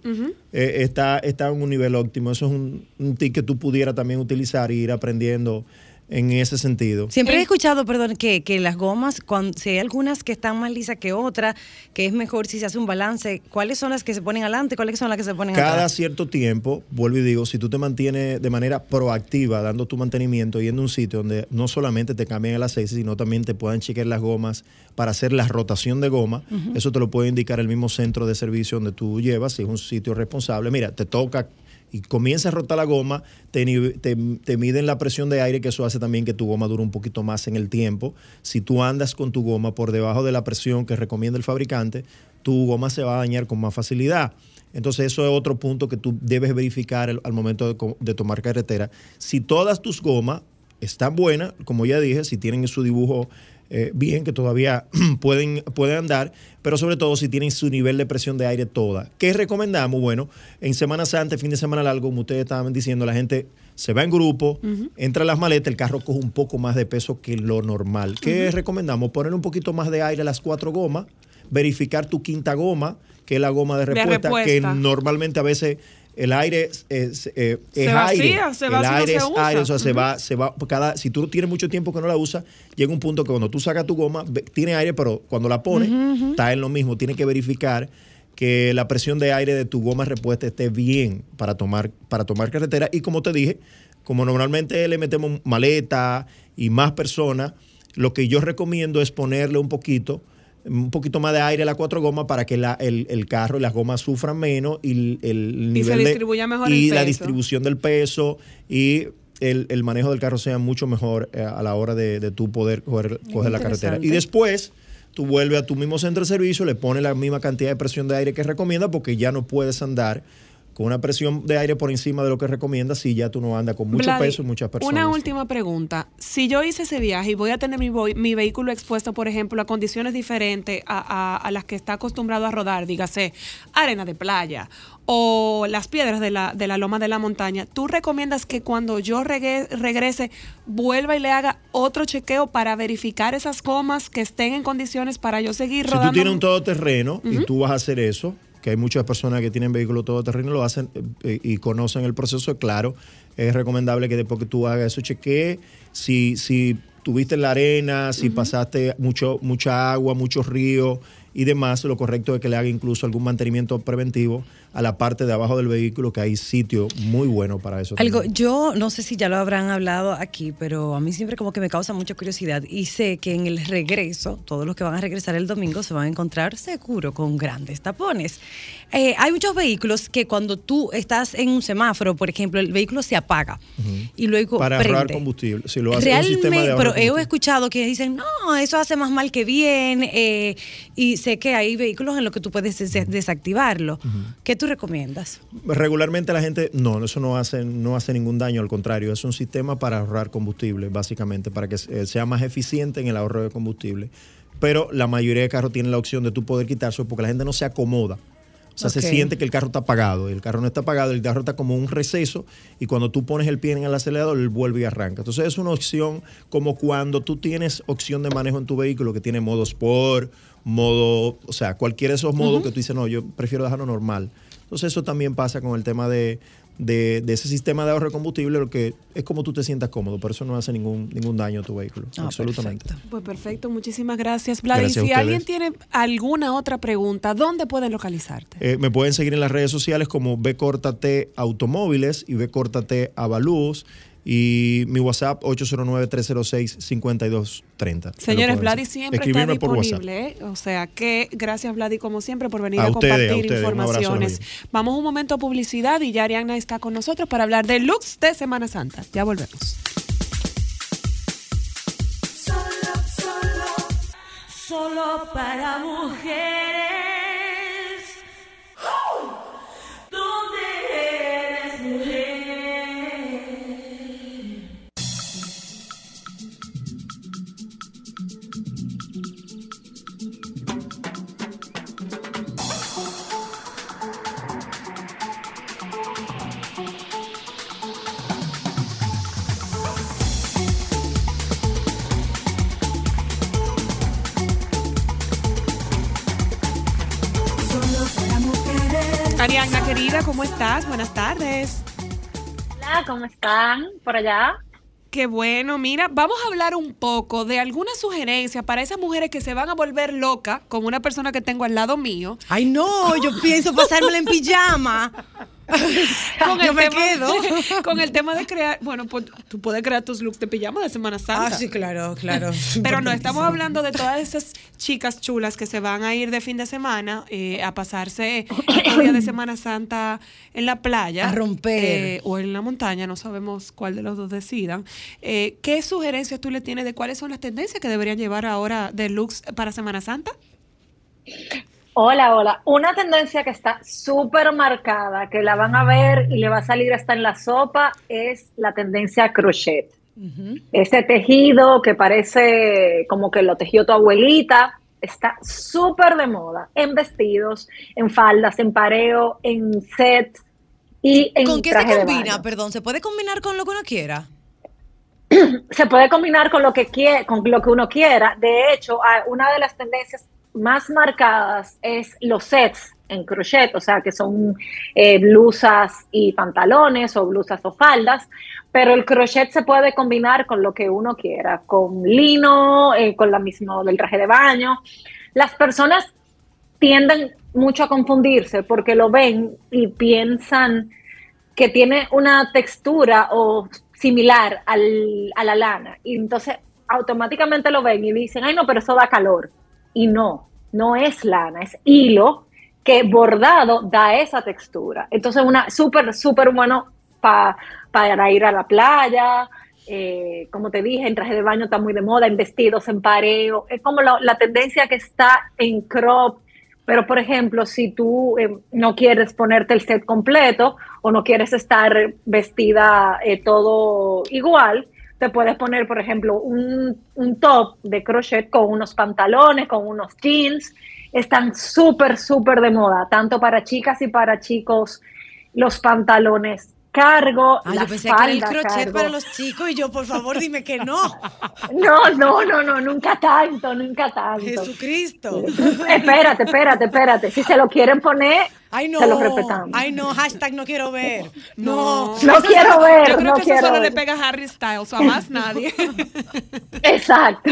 E: eh, está, está en un nivel óptimo. Eso es un, un tip que tú pudieras también utilizar y ir aprendiendo en ese sentido.
C: Siempre he escuchado, perdón, que, que las gomas, cuando, si hay algunas que están más lisas que otras, que es mejor si se hace un balance, ¿cuáles son las que se ponen adelante? ¿Cuáles son las que se ponen
E: Cada
C: atrás?
E: cierto tiempo, vuelvo y digo, si tú te mantienes de manera proactiva dando tu mantenimiento, yendo a un sitio donde no solamente te cambian el aceite, sino también te puedan chequear las gomas para hacer la rotación de goma, eso te lo puede indicar el mismo centro de servicio donde tú llevas, si es un sitio responsable. Mira, te toca y comienza a rotar la goma, te, te, miden la presión de aire, que eso hace también que tu goma dure un poquito más en el tiempo. Si tú andas con tu goma por debajo de la presión que recomienda el fabricante, tu goma se va a dañar con más facilidad. Entonces eso es otro punto que tú debes verificar al, momento de, de tomar carretera. Si todas tus gomas están buenas, como ya dije, si tienen su dibujo eh, bien, que todavía pueden, pueden andar, pero sobre todo si tienen su nivel de presión de aire toda. ¿Qué recomendamos? Bueno, en Semana Santa, fin de semana largo, como ustedes estaban diciendo, la gente se va en grupo, entra a las maletas, el carro coge un poco más de peso que lo normal. ¿Qué recomendamos? Poner un poquito más de aire a las cuatro gomas, verificar tu quinta goma, que es la goma de respuesta, que
B: respuesta.
E: normalmente a veces el aire es, eh,
B: Se
E: es
B: vacía,
E: aire.
B: se
E: el
B: vacía,
E: aire
B: se
E: es
B: usa.
E: aire, o sea, se va, se va, cada, si tú tienes mucho tiempo que no la usas, llega un punto que cuando tú sacas tu goma, tiene aire, pero cuando la pones, está en lo mismo. Tienes que verificar que la presión de aire de tu goma repuesta esté bien para tomar, para tomar carretera. Y como te dije, como normalmente le metemos maleta y más personas, lo que yo recomiendo es ponerle un poquito, un poquito más de aire a la cuatro gomas para que la- el, el carro y las gomas sufran menos y el, el
B: Y se
E: nivel de-
B: distribuya el
E: y la
B: peso.
E: distribución del peso y el, el manejo del carro sea mucho mejor eh, a la hora de, de tú poder coger, coger la carretera. Y después tú vuelves a tu mismo centro de servicio, le pones la misma cantidad de presión de aire que recomienda porque ya no puedes andar con una presión de aire por encima de lo que recomienda si ya tú no andas con mucho peso y muchas personas.
B: Una última pregunta. Si yo hice ese viaje y voy a tener mi, mi vehículo expuesto, por ejemplo, a condiciones diferentes a, a- a las que está acostumbrado a rodar, dígase arena de playa o las piedras de la, de la loma de la montaña, ¿tú recomiendas que cuando yo regue- regrese vuelva y le haga otro chequeo para verificar esas gomas que estén en condiciones para yo seguir
E: Si
B: rodando?
E: tú tienes un todoterreno y tú vas a hacer eso, que hay muchas personas que tienen vehículos todoterreno lo hacen eh, y conocen el proceso, claro, es recomendable que después que tú hagas eso chequee si, si tuviste la arena, si pasaste mucho, mucha agua, muchos ríos y demás, lo correcto es que le haga incluso algún mantenimiento preventivo a la parte de abajo del vehículo, que hay sitio muy bueno para eso.
C: Algo,
E: también.
C: yo no sé si ya lo habrán hablado aquí, pero a mí siempre como que me causa mucha curiosidad y sé que en el regreso, todos los que van a regresar el domingo se van a encontrar seguro con grandes tapones. Eh, hay muchos vehículos que cuando tú estás en un semáforo, por ejemplo, el vehículo se apaga y luego
E: Para
C: prende.
E: ahorrar combustible. Si lo hace un sistema de
C: Realmente, pero he escuchado que dicen, no, eso hace más mal que bien, eh, y sé que hay vehículos en los que tú puedes des- desactivarlo. ¿Qué tú recomiendas?
E: Regularmente la gente, no, eso no hace, no hace ningún daño, al contrario, es un sistema para ahorrar combustible, básicamente, para que eh, sea más eficiente en el ahorro de combustible. Pero la mayoría de carros tienen la opción de tú poder quitarse porque la gente no se acomoda. O sea, se siente que el carro está apagado. El carro no está apagado, el carro está como un receso y cuando tú pones el pie en el acelerador, él vuelve y arranca. Entonces es una opción como cuando tú tienes opción de manejo en tu vehículo que tiene modo sport, modo, o sea, cualquiera de esos modos que tú dices, no, yo prefiero dejarlo normal. Entonces eso también pasa con el tema de, de- de ese sistema de ahorro de combustible, lo que es como tú te sientas cómodo, pero eso no hace ningún, ningún daño a tu vehículo.
C: Ah,
E: absolutamente.
C: perfecto.
B: Pues perfecto, muchísimas gracias, Vlad.
E: Gracias a
B: y si alguien tiene alguna otra pregunta, ¿dónde pueden localizarte?
E: Eh, me pueden seguir en las redes sociales como B Automóviles y B T Avalúos y mi WhatsApp 809-306-5230.
B: Señores, Vladi siempre está
E: Escribirme por WhatsApp.
B: disponible, ¿eh? o sea que gracias Vladi como siempre por venir
E: A
B: a,
E: ustedes, a
B: compartir.
E: Un abrazo
B: informaciones. Vamos un momento a publicidad y ya Ariana está con nosotros para hablar de looks de Semana Santa. Ya volvemos.
A: Solo, solo, solo para mujeres.
B: Ariana, querida, ¿cómo estás? Buenas tardes.
F: Hola, ¿cómo están por allá?
B: Qué bueno, mira, vamos a hablar un poco de algunas sugerencias para esas mujeres que se van a volver locas, como una persona que tengo al lado mío,
C: Ay, no, yo pienso pasármela en pijama.
B: con
C: yo
B: el,
C: me
B: tema,
C: quedo.
B: con el tema de crear, bueno, pues tú puedes crear tus looks de pijama de Semana Santa.
C: Ah, sí, claro, claro.
B: Pero no, estamos hablando de todas esas chicas chulas que se van a ir de fin de semana eh, a pasarse el día de Semana Santa en la playa.
C: A romper.
B: eh, o en la montaña, no sabemos cuál de los dos decidan. Eh, ¿Qué sugerencias tú le tienes de cuáles son las tendencias que deberían llevar ahora de looks para Semana Santa?
F: Hola, hola. Una tendencia que está súper marcada, que la van a ver y le va a salir hasta en la sopa, es la tendencia crochet. Ese tejido que parece como que lo tejió tu abuelita, está súper de moda en vestidos, en faldas, en pareo, en set y en
C: ¿Con qué se
F: traje
C: combina? Perdón, ¿se puede combinar con lo que uno quiera?
F: se puede combinar con lo que quiere, con lo que uno quiera. De hecho, una de las tendencias más marcadas es los sets en crochet, o sea, que son eh, blusas y pantalones o blusas o faldas, pero el crochet se puede combinar con lo que uno quiera, con lino, eh, con la misma del traje de baño. Las personas tienden mucho a confundirse porque lo ven y piensan que tiene una textura o similar al- a la lana. Y entonces automáticamente lo ven y dicen, ay no, pero eso da calor. Y no, no es lana, es hilo que bordado da esa textura. Entonces una súper, súper bueno pa- para ir a la playa. eh, como te dije, en traje de baño está muy de moda, en vestidos, en pareo. Es como la, tendencia que está en crop. Pero, por ejemplo, si tú eh, no quieres ponerte el set completo o no quieres estar vestida eh, todo igual, te puedes poner, por ejemplo, un, un top de crochet con unos pantalones, con unos jeans. Están súper, súper de moda, tanto para chicas y para chicos. Los pantalones cargo,
C: Ah,
F: la
C: yo pensé que era el crochet para los chicos y yo, por favor, dime que no.
F: No, no, no, no, nunca tanto, nunca tanto.
C: Jesucristo.
F: Espérate, espérate, espérate. Si se lo quieren poner,
C: Ay, no.
F: se lo respetamos.
C: Ay, no. Hashtag no quiero ver. No.
F: No quiero ver,
B: Yo creo
F: no
B: que eso solo
F: ver.
B: le pega a Harry Styles o a más nadie.
F: Exacto.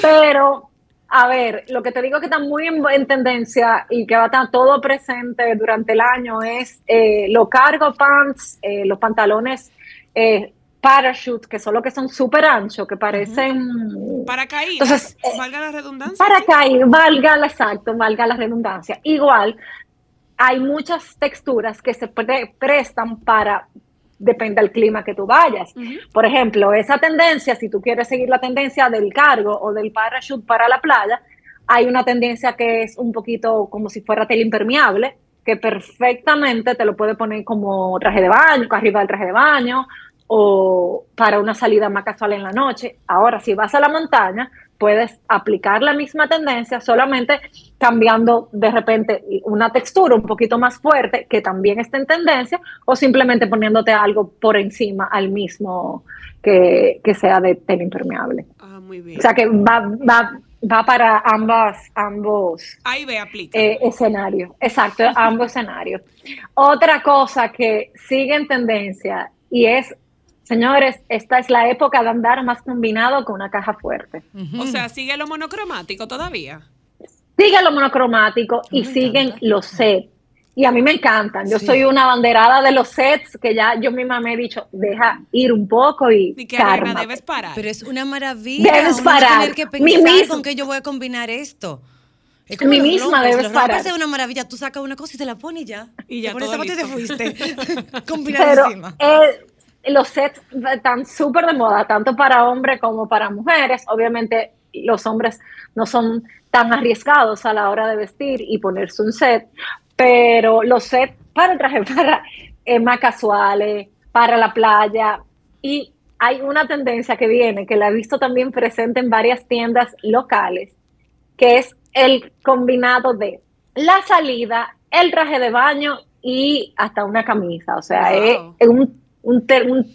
F: Pero, a ver, lo que te digo que está muy en, en tendencia y que va a estar todo presente durante el año es eh, los cargo pants, eh, los pantalones eh, parachute, que son los que son súper anchos, que parecen...
B: Para caídas,
F: Entonces, eh,
B: valga la redundancia.
F: Para
B: ¿sí?
F: caer, valga la exacto, valga la redundancia. Igual, hay muchas texturas que se pre- prestan para, depende del clima que tú vayas. Por ejemplo, esa tendencia, si tú quieres seguir la tendencia del cargo o del parachute para la playa, hay una tendencia que es un poquito como si fuera tela impermeable, que perfectamente te lo puede poner como traje de baño, arriba del traje de baño, o para una salida más casual en la noche. Ahora, si vas a la montaña, puedes aplicar la misma tendencia, solamente cambiando de repente una textura un poquito más fuerte, que también está en tendencia, o simplemente poniéndote algo por encima al mismo que, que sea de tela impermeable.
B: Ah, muy bien.
F: O sea que va, va, va para ambas, ambos
B: Ahí ve, aplica.
F: eh, escenarios. Exacto, ambos escenarios. Otra cosa que sigue en tendencia y es, señores, esta es la época de andar más combinado con una caja fuerte.
B: o sea, sigue lo monocromático todavía.
F: Sigue lo monocromático y
C: me
F: siguen
C: encanta.
F: los sets. Y a mí me encantan. Yo
C: Sí.
F: soy una banderada de los sets que ya yo misma me he dicho, deja ir un poco y,
B: Y que reina debes parar.
C: Pero es una maravilla.
F: Debes
C: uno
F: parar.
C: tener que
F: Mi
C: pensar
F: misma-
C: con qué yo voy a combinar esto. Es
F: Mi
C: los
F: misma
C: rompers,
F: debes
C: los
F: parar.
C: es una maravilla. Tú sacas una cosa y te la pones y ya.
B: Y ya
C: Te pones
B: todo
C: zapato y te fuiste.
F: Pero
C: Combinadísima.
F: eh, los sets están súper de moda, tanto para hombres como para mujeres. Obviamente los hombres no son tan arriesgados a la hora de vestir y ponerse un set, pero los sets para el traje para eh, más casuales, para la playa. Y hay una tendencia que viene, que la he visto también presente en varias tiendas locales, que es el combinado de la salida, el traje de baño y hasta una camisa. O sea,
B: Wow.
F: es un, un, te- un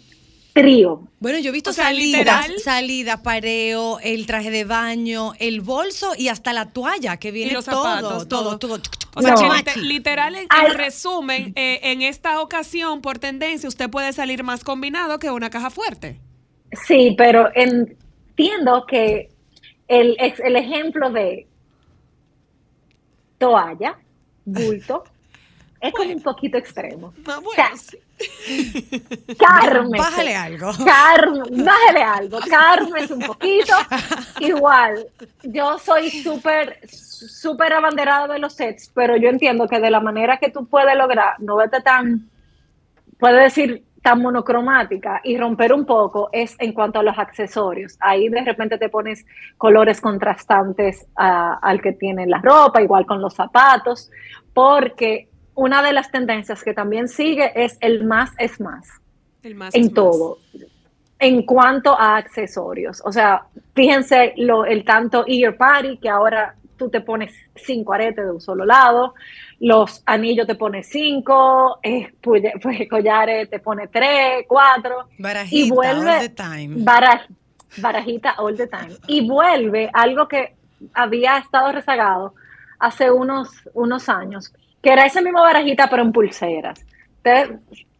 F: trío.
C: Bueno, yo he visto
B: O sea,
C: salidas,
B: literal.
C: salida, pareo, el traje de baño, el bolso y hasta la toalla que viene
B: los
C: todo,
B: zapatos,
C: todo,
B: todo.
C: todo.
B: O sea, que literal, en, resumen, eh, en esta ocasión, por tendencia, usted puede salir más combinado que una caja fuerte.
F: Sí, pero entiendo que el, el ejemplo de toalla, bulto, es como un poquito extremo.
B: Bueno,
F: sea,
B: sí.
F: Carmen.
C: Bájale algo.
F: Carmen, bájale algo, Carmen un poquito. Igual, yo soy súper, súper abanderada de los sets, pero yo entiendo que de la manera que tú puedes lograr, no vete tan, puedes decir, tan monocromática y romper un poco es en cuanto a los accesorios. Ahí de repente te pones colores contrastantes a- al que tiene la ropa, igual con los zapatos, porque una de las tendencias que también sigue es el más es más
B: El más
F: en
B: es más.
F: todo. En cuanto a accesorios, o sea, fíjense lo, el tanto ear party que ahora tú te pones cinco aretes de un solo lado, los anillos te pones cinco, eh, puye- pues, collares te pone tres, cuatro,
C: Barajita,
F: y vuelve
C: all the time.
F: baraj- barajita all the time y vuelve algo que había estado rezagado hace unos unos años, que era esa misma barajita pero en pulseras. Ustedes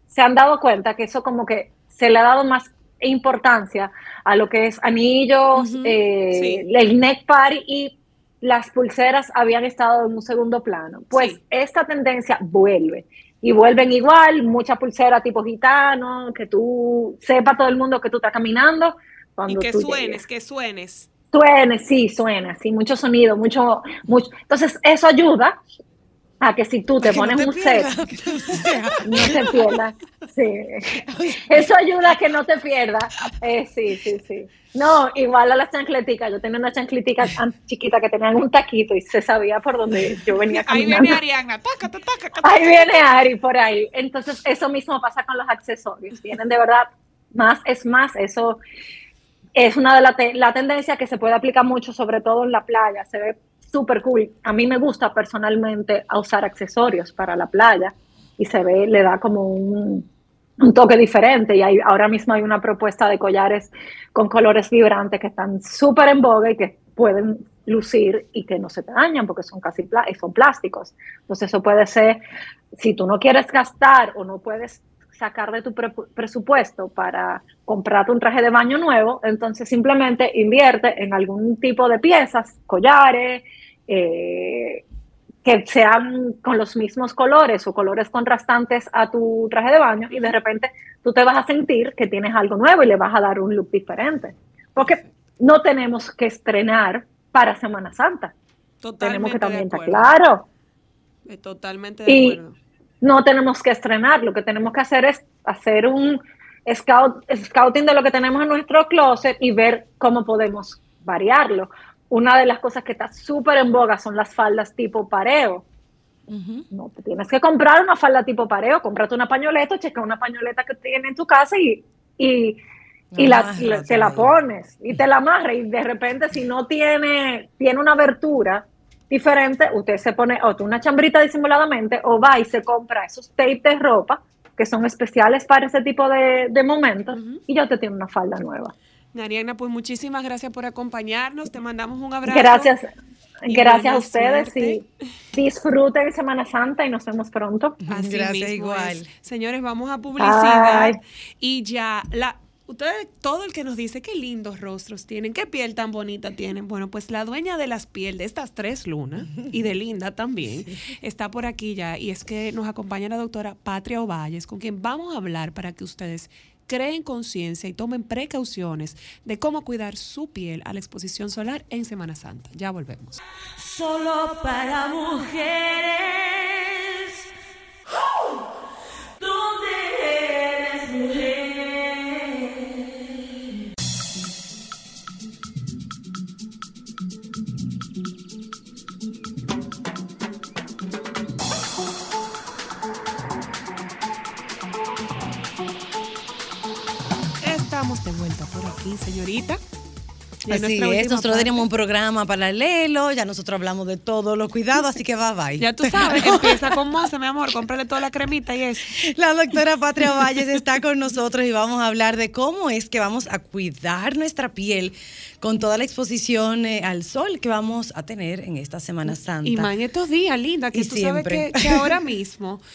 F: se han dado cuenta que eso como que se le ha dado más importancia a lo que es anillos,
C: Ujú.
F: eh,
B: Sí.
F: el neck party y las pulseras habían estado en un segundo plano. Pues
B: Sí.
F: esta tendencia vuelve y vuelven igual, mucha pulsera tipo gitano, que tú sepa todo el mundo que tú estás caminando.
B: Y
F: Cuando
B: que
F: tú
B: suenes,
F: llegues.
B: que suenes.
F: Suene, sí, suena, sí, mucho sonido, mucho, mucho. Entonces, eso ayuda a que si tú te
C: no
F: pones
C: te
F: un set,
C: pierdas, no
F: te pierdas. Sí. Eso ayuda a que no te pierdas. Eh, sí, sí, sí. No, igual a las chancleticas. Yo tenía una chancletica an- chiquita que tenían un taquito y se sabía por dónde yo venía
B: Ahí
F: caminando.
B: viene Ariana, taca, taca.
F: Ahí viene Ari por ahí. Entonces, eso mismo pasa con los accesorios. Tienen de verdad más es más. Eso es una de las la tendencia que se puede aplicar mucho, sobre todo en la playa. Se ve súper cool. A mí me gusta personalmente usar accesorios para la playa y se ve, le da como un, toque diferente. Y ahora mismo hay una propuesta de collares con colores vibrantes que están súper en boga y que pueden lucir y que no se te dañan porque son casi son plásticos. Entonces eso puede ser, si tú no quieres gastar o no puedes sacar de tu pre- presupuesto para comprarte un traje de baño nuevo, entonces simplemente invierte en algún tipo de piezas, collares, eh, que sean con los mismos colores o colores contrastantes a tu traje de baño y de repente tú te vas a sentir que tienes algo nuevo y le vas a dar un look diferente. Porque no tenemos que estrenar para Semana Santa. tenemos que
B: Totalmente
F: también estar claro.
B: Eh, Totalmente de
F: Y
B: acuerdo.
F: No tenemos que estrenar, lo que tenemos que hacer es hacer un scout, scouting de lo que tenemos en nuestro closet y ver cómo podemos variarlo. Una de las cosas que está súper en boga son las faldas tipo pareo. No te tienes que comprar una falda tipo pareo, cómprate una pañoleta, checa una pañoleta que tienes en tu casa y, y, y la,
C: Amárrate
F: la- te la pones y te la amarras y de repente si no tiene, tiene una abertura diferente, usted se pone o una chambrita disimuladamente o va y se compra esos tapes de ropa que son especiales para ese tipo de, de momentos y ya te tiene una falda nueva.
B: Ariana, pues muchísimas gracias por acompañarnos. Te mandamos un abrazo.
F: Gracias.
B: y
F: Gracias a ustedes
B: suerte.
F: y disfruten Semana Santa y nos vemos pronto.
B: Así
C: Gracias,
B: mismo
C: igual.
B: es. Señores, vamos a publicidad.
F: Bye.
B: Y ya, la, ustedes, todo el que nos dice qué lindos rostros tienen, qué piel tan bonita tienen. Bueno, pues la dueña de las pieles de estas tres lunas y de Linda también está por aquí ya. Y es que nos acompaña la doctora Patria Ovalles, con quien vamos a hablar para que ustedes creen conciencia y tomen precauciones de cómo cuidar su piel a la exposición solar en Semana Santa. Ya volvemos.
A: Solo para mujeres. ¿Dónde
B: de vuelta por aquí, señorita. Y
C: Así es, nosotros
B: parte-
C: tenemos un programa paralelo, ya nosotros hablamos de todos los cuidados, así que bye bye.
B: Ya tú sabes, empieza con moza, mi amor, cómprale toda la cremita y eso.
C: La doctora Patria Valles está con nosotros y vamos a hablar de cómo es que vamos a cuidar nuestra piel con toda la exposición eh, al sol que vamos a tener en esta Semana Santa.
B: Y más en estos días, linda, que
C: Y
B: tú sabes
C: siempre.
B: que, que ahora mismo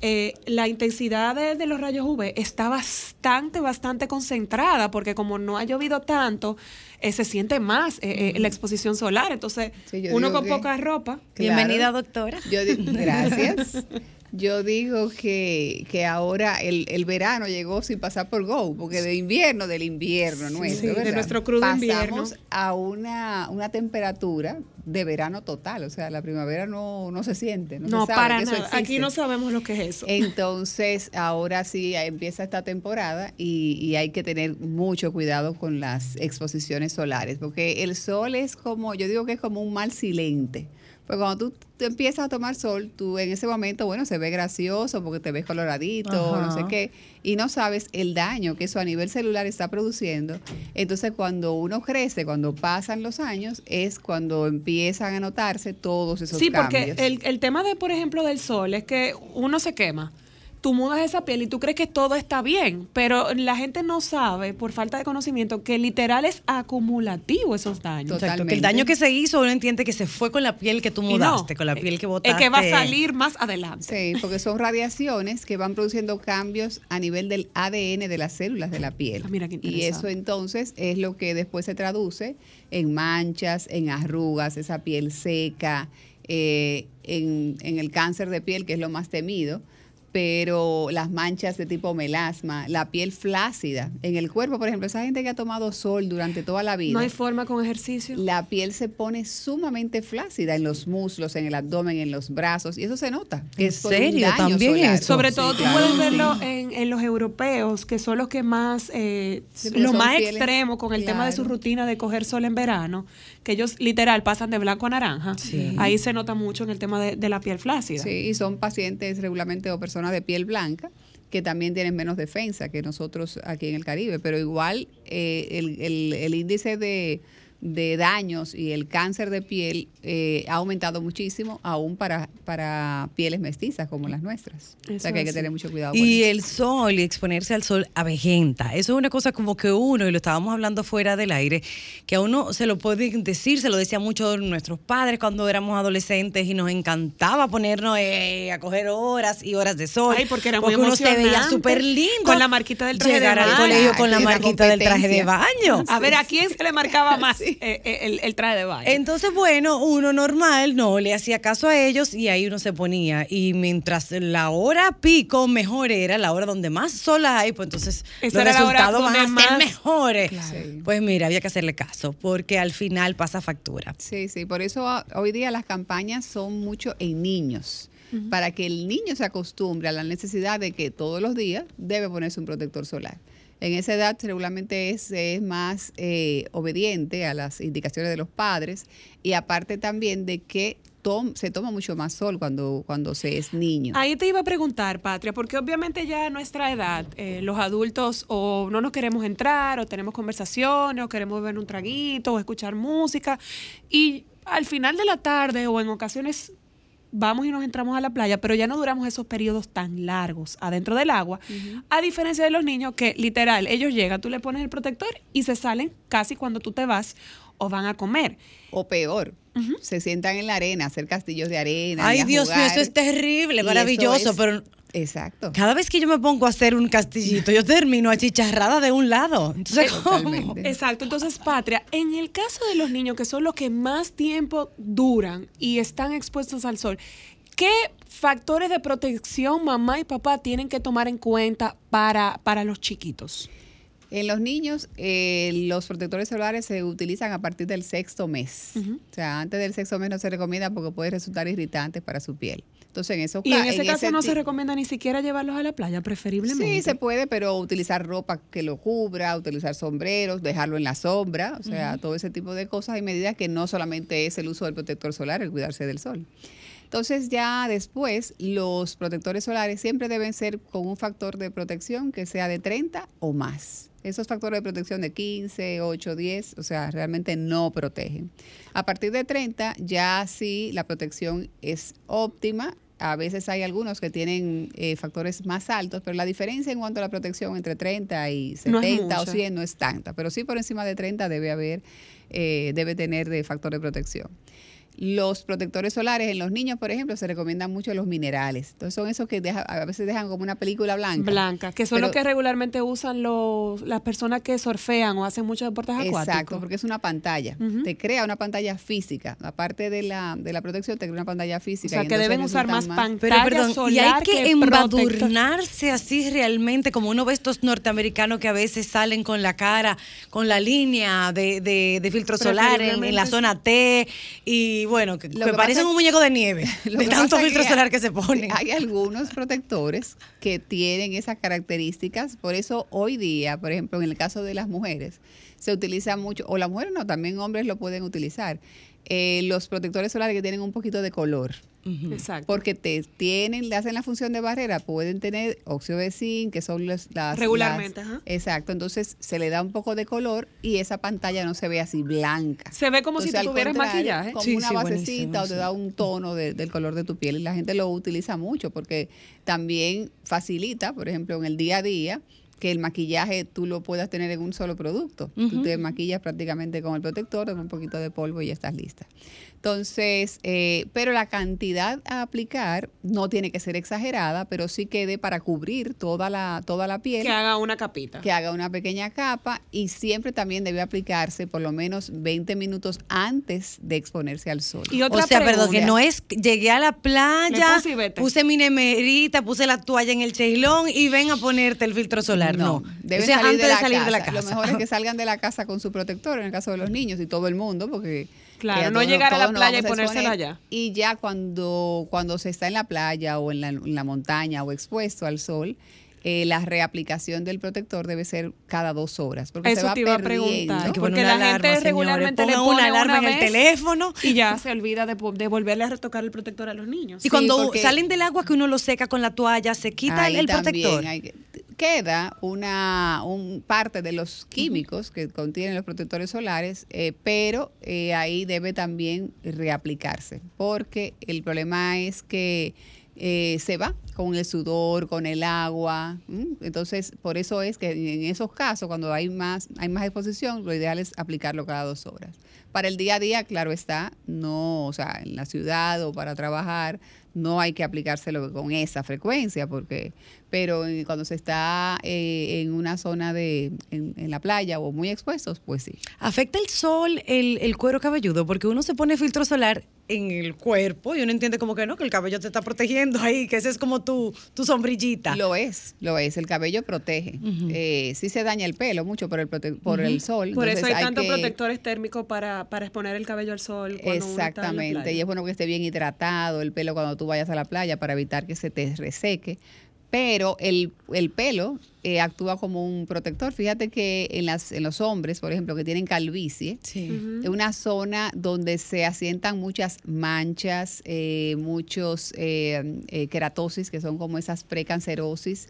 B: eh, la intensidad de, de los rayos UV está bastante, bastante concentrada, porque como no ha llovido tanto, eh, se siente más eh, eh, la exposición solar. Entonces,
G: Sí,
B: uno con
G: que-
B: poca ropa.
C: Bienvenida, doctora.
G: Yo di- gracias. Yo digo que, que ahora el, el verano llegó sin pasar por Go, porque de invierno, del invierno nuestro,
B: de
G: ¿verdad?
B: nuestro crudo
G: Pasamos
B: invierno.
G: a una, una temperatura de verano total, o sea, la primavera no, no se siente, no,
B: No,
G: se sabe
B: para
G: que eso
B: nada. Aquí no sabemos lo que es eso.
G: Entonces, ahora sí empieza esta temporada y, y hay que tener mucho cuidado con las exposiciones solares, porque el sol es como, yo digo que es como un mal silente. Pues cuando tú, empiezas a tomar sol, tú en ese momento, bueno, se ve gracioso porque te ves coloradito, no sé qué, y no sabes el daño que eso a nivel celular está produciendo. Entonces, cuando uno crece, cuando pasan los años, es cuando empiezan a notarse todos esos
B: Sí, porque
G: cambios.
B: el, el tema de, por ejemplo, del sol es que uno se quema. Tú mudas esa piel y tú crees que todo está bien, pero la gente no sabe, por falta de conocimiento, que literal es acumulativo esos daños.
C: Exacto, que el daño que se hizo uno entiende que se fue con la piel que tú
B: no,
C: mudaste, con la piel que botaste.
B: Es que va a salir más adelante.
G: Sí, porque son radiaciones que van produciendo cambios a nivel del ADN de las células de la piel.
B: Ah, mira qué
G: y eso entonces es lo que después se traduce en manchas, en arrugas, esa piel seca, eh, en, en el cáncer de piel, que es lo más temido, pero las manchas de tipo melasma, la piel flácida en el cuerpo, por ejemplo, esa gente que ha tomado sol durante toda la vida.
B: No hay forma con ejercicio.
G: la piel se pone sumamente flácida en los muslos, en el abdomen, en los brazos, y eso se nota. que
C: ¿En
G: es por un
C: serio?
G: daño
C: ¿También
G: solar.
C: eso?
B: Sobre
G: Sí,
B: todo tú
G: claro.
B: puedes verlo en, en los europeos, que son los que más, eh,
G: Sí, son
B: más
G: pieles-
B: extremos con el tema de su rutina de coger sol en verano, que ellos literal pasan de blanco a naranja.
C: Sí.
B: Ahí se nota mucho en el tema de, de la piel flácida.
G: Sí, y son pacientes regularmente o personas de piel blanca que también tienen menos defensa que nosotros aquí en el Caribe, pero igual eh, el, el- el índice de, de daños y el cáncer de piel eh, ha aumentado muchísimo, aún para, para pieles mestizas como las nuestras. o
B: Eso
G: sea que hay que tener mucho cuidado con
C: Y
G: eso.
C: el sol y exponerse al sol avejenta. Eso es una cosa como que uno, y lo estábamos hablando fuera del aire, que a uno se lo pueden decir, se lo decían mucho nuestros padres cuando éramos adolescentes y nos encantaba ponernos eh, a coger horas y horas de sol.
B: Ay, porque era muy
C: uno se veía súper lindo.
B: con la marquita del traje de
C: Llegar al colegio con la marquita del traje de baño.
B: A ver, ¿a quién se le marcaba más eh, eh, el, el traje de baño?
C: Entonces, bueno, uno normal no le hacía caso a ellos y ahí uno se ponía. Y mientras la hora pico mejor era, la hora donde más sol hay, pues entonces
B: Esa
C: los
B: era la hora
C: resultados van a
B: más-
C: mejores.
G: Sí.
C: Pues mira, había que hacerle caso, porque al final pasa factura.
G: Sí, sí, por eso hoy día las campañas son mucho en niños, para que el niño se acostumbre a la necesidad de que todos los días debe ponerse un protector solar. En esa edad regularmente es, es más eh, obediente a las indicaciones de los padres y aparte también de que tom- se toma mucho más sol cuando, cuando se es niño.
B: Ahí te iba a preguntar, Patria, porque obviamente ya a nuestra edad, eh, los adultos o no nos queremos entrar, o tenemos conversaciones, o queremos ver un traguito, o escuchar música, y al final de la tarde o en ocasiones vamos y nos entramos a la playa, pero ya no duramos esos periodos tan largos adentro del agua, a diferencia de los niños que literal, ellos llegan, tú le pones el protector y se salen casi cuando tú te vas o van a comer.
G: O peor, se sientan en la arena, a hacer castillos de arena. y
C: Ay,
G: a
C: Dios mío, eso es terrible,
G: Y
C: maravilloso,
G: es-
C: pero
G: Exacto.
C: cada vez que yo me pongo a hacer un castillito, yo termino achicharrada de un lado. Entonces, ¿cómo?
G: Totalmente.
B: Exacto, entonces Patria, en el caso de los niños que son los que más tiempo duran y están expuestos al sol, ¿qué factores de protección mamá y papá tienen que tomar en cuenta para, para los chiquitos?
G: En los niños, eh, los protectores solares se utilizan a partir del sexto mes. O sea, antes del sexto mes no se recomienda porque puede resultar irritante para su piel. Entonces, en esos
B: Y en ese caso no se recomienda ni siquiera llevarlos a la playa, preferiblemente.
G: Sí, se puede, pero utilizar ropa que lo cubra, utilizar sombreros, dejarlo en la sombra, o sea, todo ese tipo de cosas y medidas que no solamente es el uso del protector solar, el cuidarse del sol. Entonces ya después los protectores solares siempre deben ser con un factor de protección que sea de 30 o más. Esos factores de protección de 15, 8, 10, o sea, realmente no protegen. A partir de 30 ya sí la protección es óptima. A veces hay algunos que tienen eh, factores más altos, pero la diferencia en cuanto a la protección entre 30 y
B: No es
G: 70 o
B: mucha.
G: 100 no es tanta, pero sí por encima de 30 debe haber, eh, debe tener de factor de protección. Los protectores solares en los niños, por ejemplo, se recomiendan mucho los minerales. Entonces son esos que deja- a veces dejan como una película blanca.
B: Blanca, que son
G: Pero-
B: los que regularmente usan los, las personas que surfean o hacen muchos deportes acuáticos.
G: Exacto, porque es una pantalla. Te crea una pantalla física. Aparte de la, de la protección, te crea una pantalla
B: O
G: física.
B: sea,
G: y
B: que deben usar más
G: resultan
C: Pero
B: pantalla
C: perdón, y
B: solar
C: hay que,
B: protector.
C: embadurnarse así realmente, como uno ve estos norteamericanos que a veces salen con la cara, con la línea de, de- de filtro solar en, en la zona T, y bueno, que, parecen un muñeco de nieve, de tanto filtro
G: que
C: solar que se ponen.
G: Hay algunos protectores que tienen esas características, por eso hoy día, por ejemplo, en el caso de las mujeres, se utiliza mucho, o las mujeres no, también hombres lo pueden utilizar, eh, los protectores solares que tienen un poquito de color.
B: Exacto.
G: Porque te tienen, le hacen la función de barrera, pueden tener óxido de zinc, que son las, las-
B: Regularmente,
G: las-
B: ajá.
G: Exacto, entonces se le da un poco de color y esa pantalla no se ve así blanca.
B: Se ve como si
G: Entonces,
B: tuvieras maquillaje.
G: Como
C: Sí,
G: una
C: sí,
G: basecita o te
C: sí.
G: da un tono de- del color de tu piel y la gente lo utiliza mucho porque también facilita, por ejemplo, en el día a día que el maquillaje tú lo puedas tener en un solo producto. Tú te maquillas prácticamente con el protector, con un poquito de polvo y ya estás lista. Entonces, eh, pero la cantidad a aplicar no tiene que ser exagerada, pero sí quede para cubrir toda la, toda la piel.
B: Que haga una capita.
G: que haga una pequeña capa y siempre también debe aplicarse por lo menos 20 minutos antes de exponerse al sol.
B: Y otra
C: o sea, perdón, que
B: pregunta.
C: no es, llegué a la playa,
B: puse
C: mi nemerita, puse la toalla en el cheilón y ven a ponerte el filtro solar. No,
G: deben
C: o sea,
G: salir,
C: antes
G: de, la
C: salir
G: casa.
C: de la casa.
G: Lo mejor es que salgan de la casa con su protector, en el caso de los niños y todo el mundo, porque...
B: Claro, no llegar a la playa y ponérsela allá.
G: Y ya cuando, cuando se está en la playa o en la, en la montaña o expuesto al sol, eh, la reaplicación del protector debe ser cada dos horas. Porque se
B: Eso
G: va
B: te iba a preguntar. Porque la
C: alarma,
B: gente
C: señores.
B: regularmente le pone
C: una alarma en el teléfono.
B: y ya se olvida de, volverle a retocar el protector a los niños.
C: Y
G: Sí,
C: cuando
G: porque-
C: salen del agua que uno lo seca con la toalla, se quita
G: Ahí
C: el, protector.
G: hay que- queda una un parte de los químicos que contienen los protectores solares, eh, pero eh, ahí debe también reaplicarse, porque el problema es que eh, se va con el sudor, con el agua. Entonces, por eso es que en esos casos, cuando hay más, hay más exposición, lo ideal es aplicarlo cada dos horas. Para el día a día, claro está, no, o sea, en la ciudad o para trabajar, no hay que aplicárselo con esa frecuencia, porque, pero eh, cuando se está eh, en una zona de, en, en la playa o muy expuestos, pues sí.
C: ¿Afecta el sol el, el cuero cabelludo? Porque uno se pone filtro solar en el cuerpo y uno entiende como que no, que el cabello te está protegiendo ahí, que ese es como tu, tu sombrillita.
G: Lo es, lo es. El cabello protege. Eh, sí se daña el pelo mucho por el, prote- por el sol.
B: Por eso hay, tantos
G: que-
B: protectores térmicos para, para exponer el cabello al sol. Cuando uno está en la
G: Exactamente,
B: playa.
G: y es bueno que esté bien hidratado el pelo cuando tú vayas a la playa para evitar que se te reseque. Pero el, el pelo eh, actúa como un protector. Fíjate que en, las, en los hombres, por ejemplo, que tienen calvicie,
C: Sí.
G: es una zona donde se asientan muchas manchas, eh, muchos eh, eh, queratosis, que son como esas precancerosis,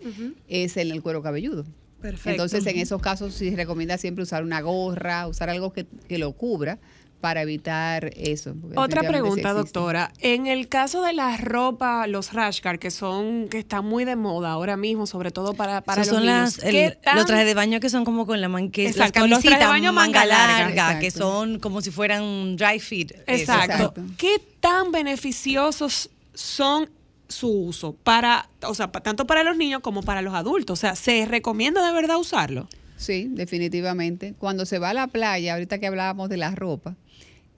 G: es en el cuero cabelludo.
B: Perfecto.
G: Entonces, en esos casos sí se recomienda siempre usar una gorra, usar algo que, que lo cubra para evitar eso.
B: Otra pregunta, doctora. En el caso de la ropa, los rash guard, que son, que están muy de moda ahora mismo, sobre todo para, para los
C: son
B: niños.
C: las, el-
B: ¿qué tan-
C: los trajes de baño que son como con la man, que las
B: Exacto, los trajes de baño
C: manga
B: manga larga,
C: larga, que son como si fueran dry fit. Eso.
B: Exacto.
G: Exacto.
B: ¿Qué tan beneficiosos son su uso para, o sea, tanto para los niños como para los adultos? O sea, ¿se recomienda de verdad usarlo?
G: Sí, definitivamente. Cuando se va a la playa, ahorita que hablábamos de la ropa,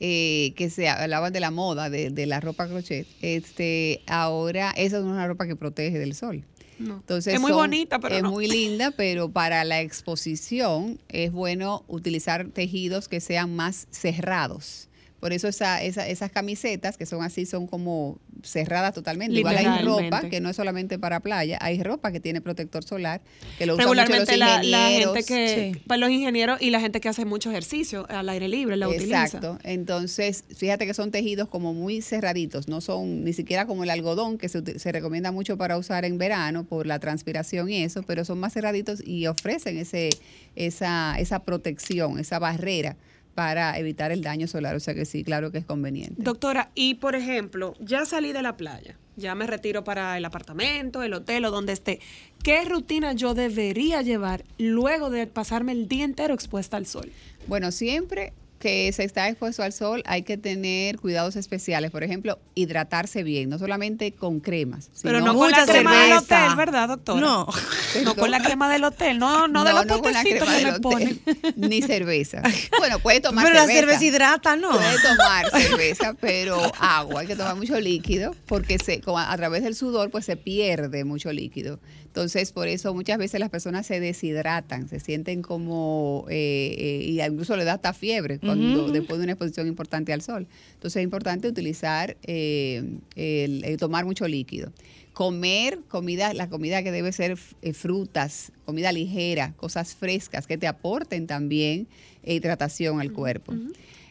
G: eh, que se hablaban de la moda, de, de la ropa crochet, este, ahora esa es una ropa que protege del sol. Entonces
B: Es muy
G: son-
B: bonita, pero
G: es
B: no.
G: muy linda, pero para la exposición es bueno utilizar tejidos que sean más cerrados. Por eso esa, esa- esas camisetas que son así son como cerradas totalmente. Igual hay ropa que no es solamente para playa, hay ropa que tiene protector solar que lo usan mucho los
B: Regularmente la, la gente que,
C: Sí.
B: para los ingenieros y la gente que hace mucho ejercicio al aire libre la utiliza.
G: Exacto. Entonces, fíjate que son tejidos como muy cerraditos, no son ni siquiera como el algodón que se, se recomienda mucho para usar en verano por la transpiración y eso, pero son más cerraditos y ofrecen ese esa esa protección, esa barrera para evitar el daño solar, o sea que sí, claro que es conveniente.
B: Doctora, y por ejemplo, ya salí de la playa, ya me retiro para el apartamento, el hotel o donde esté. ¿Qué rutina yo debería llevar luego de pasarme el día entero expuesta al sol?
G: Bueno, siempre que se está expuesto al sol hay que tener cuidados especiales, por ejemplo, hidratarse bien, no solamente con cremas,
B: Pero
G: sino
B: no con la crema del
C: cerveza.
B: hotel, ¿verdad, doctora?
C: No.
B: No con la crema del hotel, no, no, de los
G: con la crema
B: que
G: del
B: me
G: hotel,
B: ponen.
G: Ni cerveza. Bueno, puede tomar
C: Pero la
G: cerveza.
C: cerveza hidrata, ¿no?
G: Puede tomar cerveza, pero agua. Hay que tomar mucho líquido porque se, como a, a través del sudor pues se pierde mucho líquido. Entonces, por eso muchas veces las personas se deshidratan, se sienten como, eh, eh, y incluso le da hasta fiebre cuando después de una exposición importante al sol. Entonces, es importante utilizar, eh, el, el tomar mucho líquido. Comer comida, la comida que debe ser eh, frutas, comida ligera, cosas frescas que te aporten también eh, hidratación al cuerpo.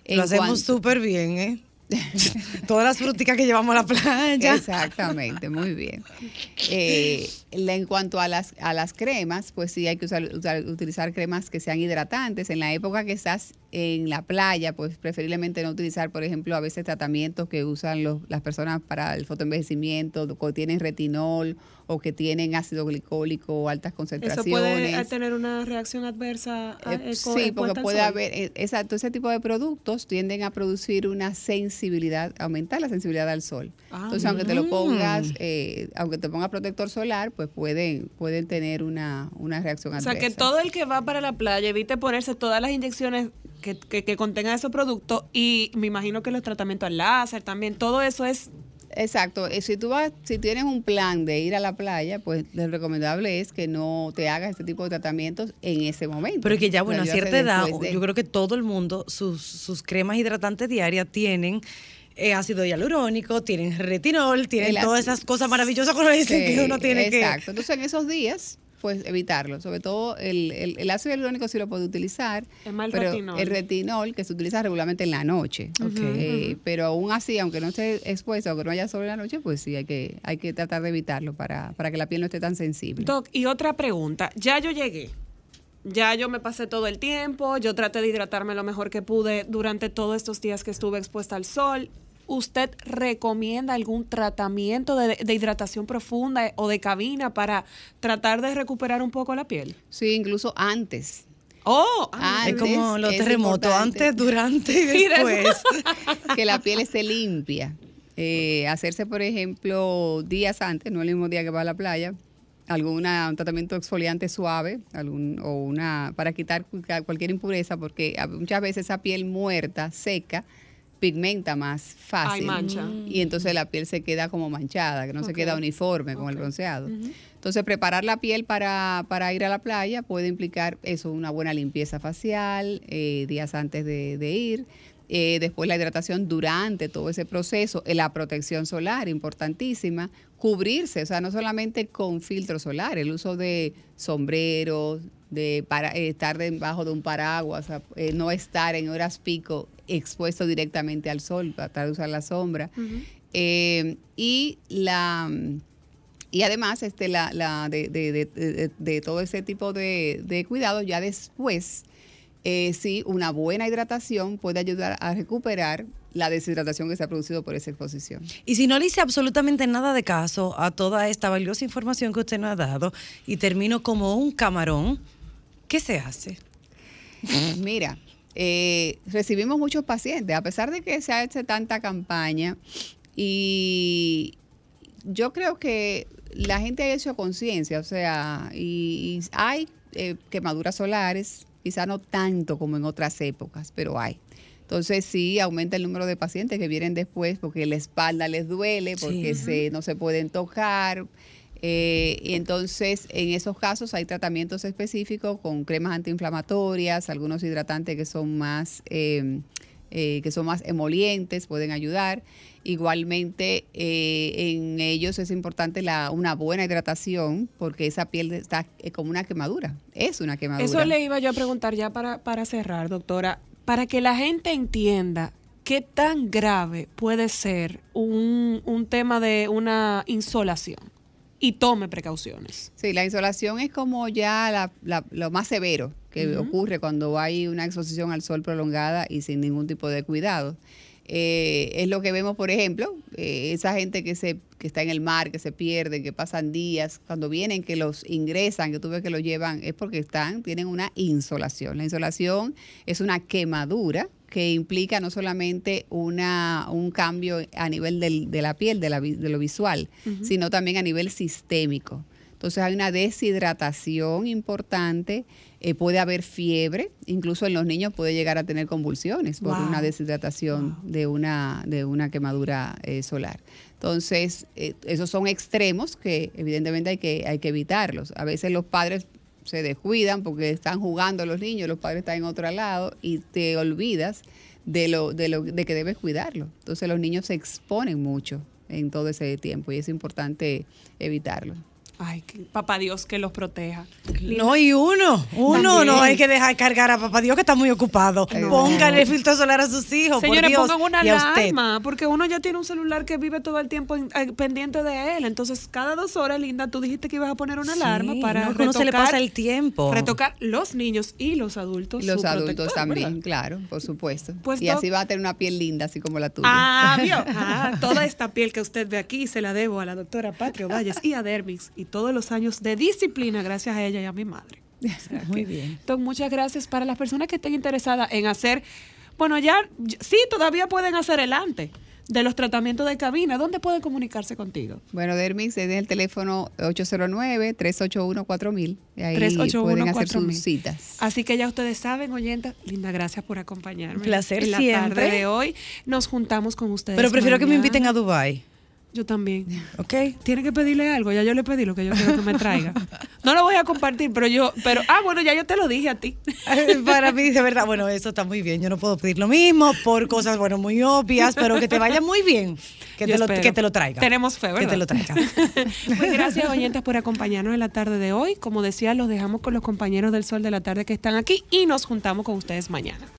C: Lo hacemos súper bien, ¿eh? Todas las fruticas que llevamos a la playa.
G: Exactamente, muy bien. Eh, en cuanto a las, a las cremas, pues sí hay que usar- utilizar cremas que sean hidratantes. En la época que estás en la playa, pues preferiblemente no utilizar, por ejemplo, a veces tratamientos que usan los- las personas para el fotoenvejecimiento, que tienen retinol o que tienen ácido glicólico o altas
B: Eso
G: concentraciones.
B: puede eh, tener una reacción adversa. a-
G: Eh,
B: eh,
G: sí, porque puede haber, eh, exacto, ese tipo de productos tienden a producir una sensibilidad, aumentar la sensibilidad al sol.
B: Ah,
G: Entonces, aunque te lo pongas, eh, aunque te pongas protector solar, pues pueden, pueden tener una, una reacción
B: O
G: adversa.
B: sea, que todo el que va para la playa evite ponerse todas las inyecciones que, que, que contengan esos productos y me imagino que los tratamientos al láser también, todo eso es...
G: Exacto, eh, si tú vas, si tienes un plan de ir a la playa, pues lo recomendable es que no te hagas este tipo de tratamientos en ese momento.
C: Pero que ya, bueno, a cierta edad,
G: de-
C: yo creo que todo el mundo, sus, sus cremas hidratantes diarias tienen eh, ácido hialurónico, tienen retinol, tienen
G: El
C: todas
G: ácido-
C: esas cosas maravillosas que uno dice
G: Sí,
C: que uno tiene que...
G: Exacto. Entonces, en esos días, pues evitarlo. Sobre todo el, el, el ácido hialurónico sí lo puede utilizar.
B: Es más el
G: pero
B: retinol.
G: el retinol que se utiliza regularmente en la noche.
C: Ok.
G: Eh, Pero aún así, aunque no esté expuesto, aunque no haya sol en la noche, pues sí hay que, hay que tratar de evitarlo para, para que la piel no esté tan sensible.
B: Doc, y otra pregunta, ya yo llegué, ya yo me pasé todo el tiempo, yo traté de hidratarme lo mejor que pude durante todos estos días que estuve expuesta al sol. ¿Usted recomienda algún tratamiento de, de hidratación profunda o de cabina para tratar de recuperar un poco la piel?
G: Sí, incluso antes.
B: Oh, ah,
C: Es
G: Antes
C: como los
G: es
C: terremotos,
G: importante.
C: antes, durante y
B: Y después.
G: que la piel esté limpia. Eh, hacerse, por ejemplo, días antes, no el mismo día que va a la playa, alguna un tratamiento exfoliante suave, algún o una para quitar cu- cualquier impureza, porque muchas veces esa piel muerta, seca, pigmenta más fácil.
B: Hay mancha.
G: Y entonces la piel se queda como manchada, que no se queda uniforme con el bronceado. Entonces, preparar la piel para, para ir a la playa puede implicar eso, una buena limpieza facial eh, días antes de, de ir. Eh, después la hidratación durante todo ese proceso, eh, la protección solar, importantísima, cubrirse, o sea, no solamente con filtro solar, el uso de sombreros, de para, eh, estar debajo de un paraguas, o sea, no estar en horas pico expuesto directamente al sol, tratar de usar la sombra. Eh, y la y además este la, la de, de- de- de- de todo ese tipo de, de cuidados ya después eh, sí una buena hidratación puede ayudar a recuperar la deshidratación que se ha producido por esa exposición
C: Y si no le hice absolutamente nada de caso a toda esta valiosa información que usted nos ha dado y termino como un camarón, ¿qué se hace?
G: Mira, eh, recibimos muchos pacientes, a pesar de que se ha hecho tanta campaña y yo creo que la gente ha hecho conciencia, o sea, y, y hay eh, quemaduras solares, quizá no tanto como en otras épocas, pero hay. Entonces sí aumenta el número de pacientes que vienen después porque la espalda les duele, porque se, no se pueden tocar. Eh, y entonces en esos casos hay tratamientos específicos con cremas antiinflamatorias, algunos hidratantes que son más eh, eh, que son más emolientes, pueden ayudar. Igualmente, eh, en ellos es importante la, una buena hidratación porque esa piel está como una quemadura. Es una quemadura.
B: Eso le iba yo a preguntar ya para, para cerrar, doctora, para que la gente entienda qué tan grave puede ser un, un tema de una insolación y tome precauciones.
G: Sí, la insolación es como ya la- la- lo más severo que ocurre cuando hay una exposición al sol prolongada y sin ningún tipo de cuidado. Eh, es lo que vemos, por ejemplo, eh, esa gente que se que está en el mar, que se pierde, que pasan días, cuando vienen, que los ingresan, que tú ves que los llevan, es porque están, tienen una insolación. La insolación es una quemadura que implica no solamente una, un cambio a nivel del- de la piel, de, la de lo visual, sino también a nivel sistémico. Entonces hay una deshidratación importante, eh, puede haber fiebre, incluso en los niños puede llegar a tener convulsiones por
B: Wow.
G: una deshidratación de, una, de una quemadura eh, solar. Entonces, eh, esos son extremos que evidentemente hay que, hay que evitarlos. A veces los padres se descuidan porque están jugando los niños, los padres están en otro lado y te olvidas de lo, de lo de que debes cuidarlo. Entonces los niños se exponen mucho en todo ese tiempo y es importante evitarlo.
B: Ay, que- papá Dios que los proteja.
C: No, y uno, uno
B: También.
C: no hay que dejar cargar a papá Dios que está muy ocupado. Póngale filtro solar a sus hijos,
B: Señores,
C: por Dios,
B: pongan una alarma, porque uno ya tiene un celular que vive todo el tiempo en- eh, pendiente de él. Entonces, cada dos horas, Linda, tú dijiste que ibas a poner una
C: Sí,
B: alarma para
C: no, uno se le
B: retocar-
C: pasa el tiempo.
B: Retocar los niños y los adultos.
G: Los
B: su
G: adultos
B: protector,
G: también,
B: ¿verdad?
G: claro, por supuesto.
B: Pues
G: y
B: to-
G: así va a tener una piel linda, así como la tuya.
B: Ah, vio. Ah, toda esta piel que usted ve aquí se la debo a la doctora Patrio Valles y a Dermix y todos los años de disciplina gracias a ella y a mi madre. O sea
C: Muy
B: que,
C: bien.
B: Doc, muchas gracias para las personas que estén interesadas en hacer, bueno, ya, sí, todavía pueden hacer el antes de los tratamientos de cabina. ¿Dónde pueden comunicarse contigo?
G: Bueno, Dermix es el teléfono 809-381-4000. Y ahí
B: 381-4000.
G: pueden hacer sus citas.
B: Así que ya ustedes saben, oyentas, Linda, gracias por acompañarme.
C: Un placer
B: en la
C: siempre.
B: tarde de hoy. Nos juntamos con ustedes.
C: Pero prefiero que me inviten a Dubai,
B: Yo también.
C: ¿ok?
B: Tiene que pedirle algo, ya yo le pedí lo que yo quiero que me traiga. No lo voy a compartir, pero yo, pero, ah, bueno, ya yo te lo dije a ti.
C: Para mí, de verdad, bueno, eso está muy bien. Yo no puedo pedir lo mismo por cosas, bueno, muy obvias, pero que te vaya muy bien. Que, te lo, que te lo traiga.
B: Tenemos fe, ¿verdad?
C: Que te lo traiga.
B: Pues gracias, oyentes, por acompañarnos en la tarde de hoy. Como decía, los dejamos con los compañeros del Sol de la Tarde que están aquí y nos juntamos con ustedes mañana.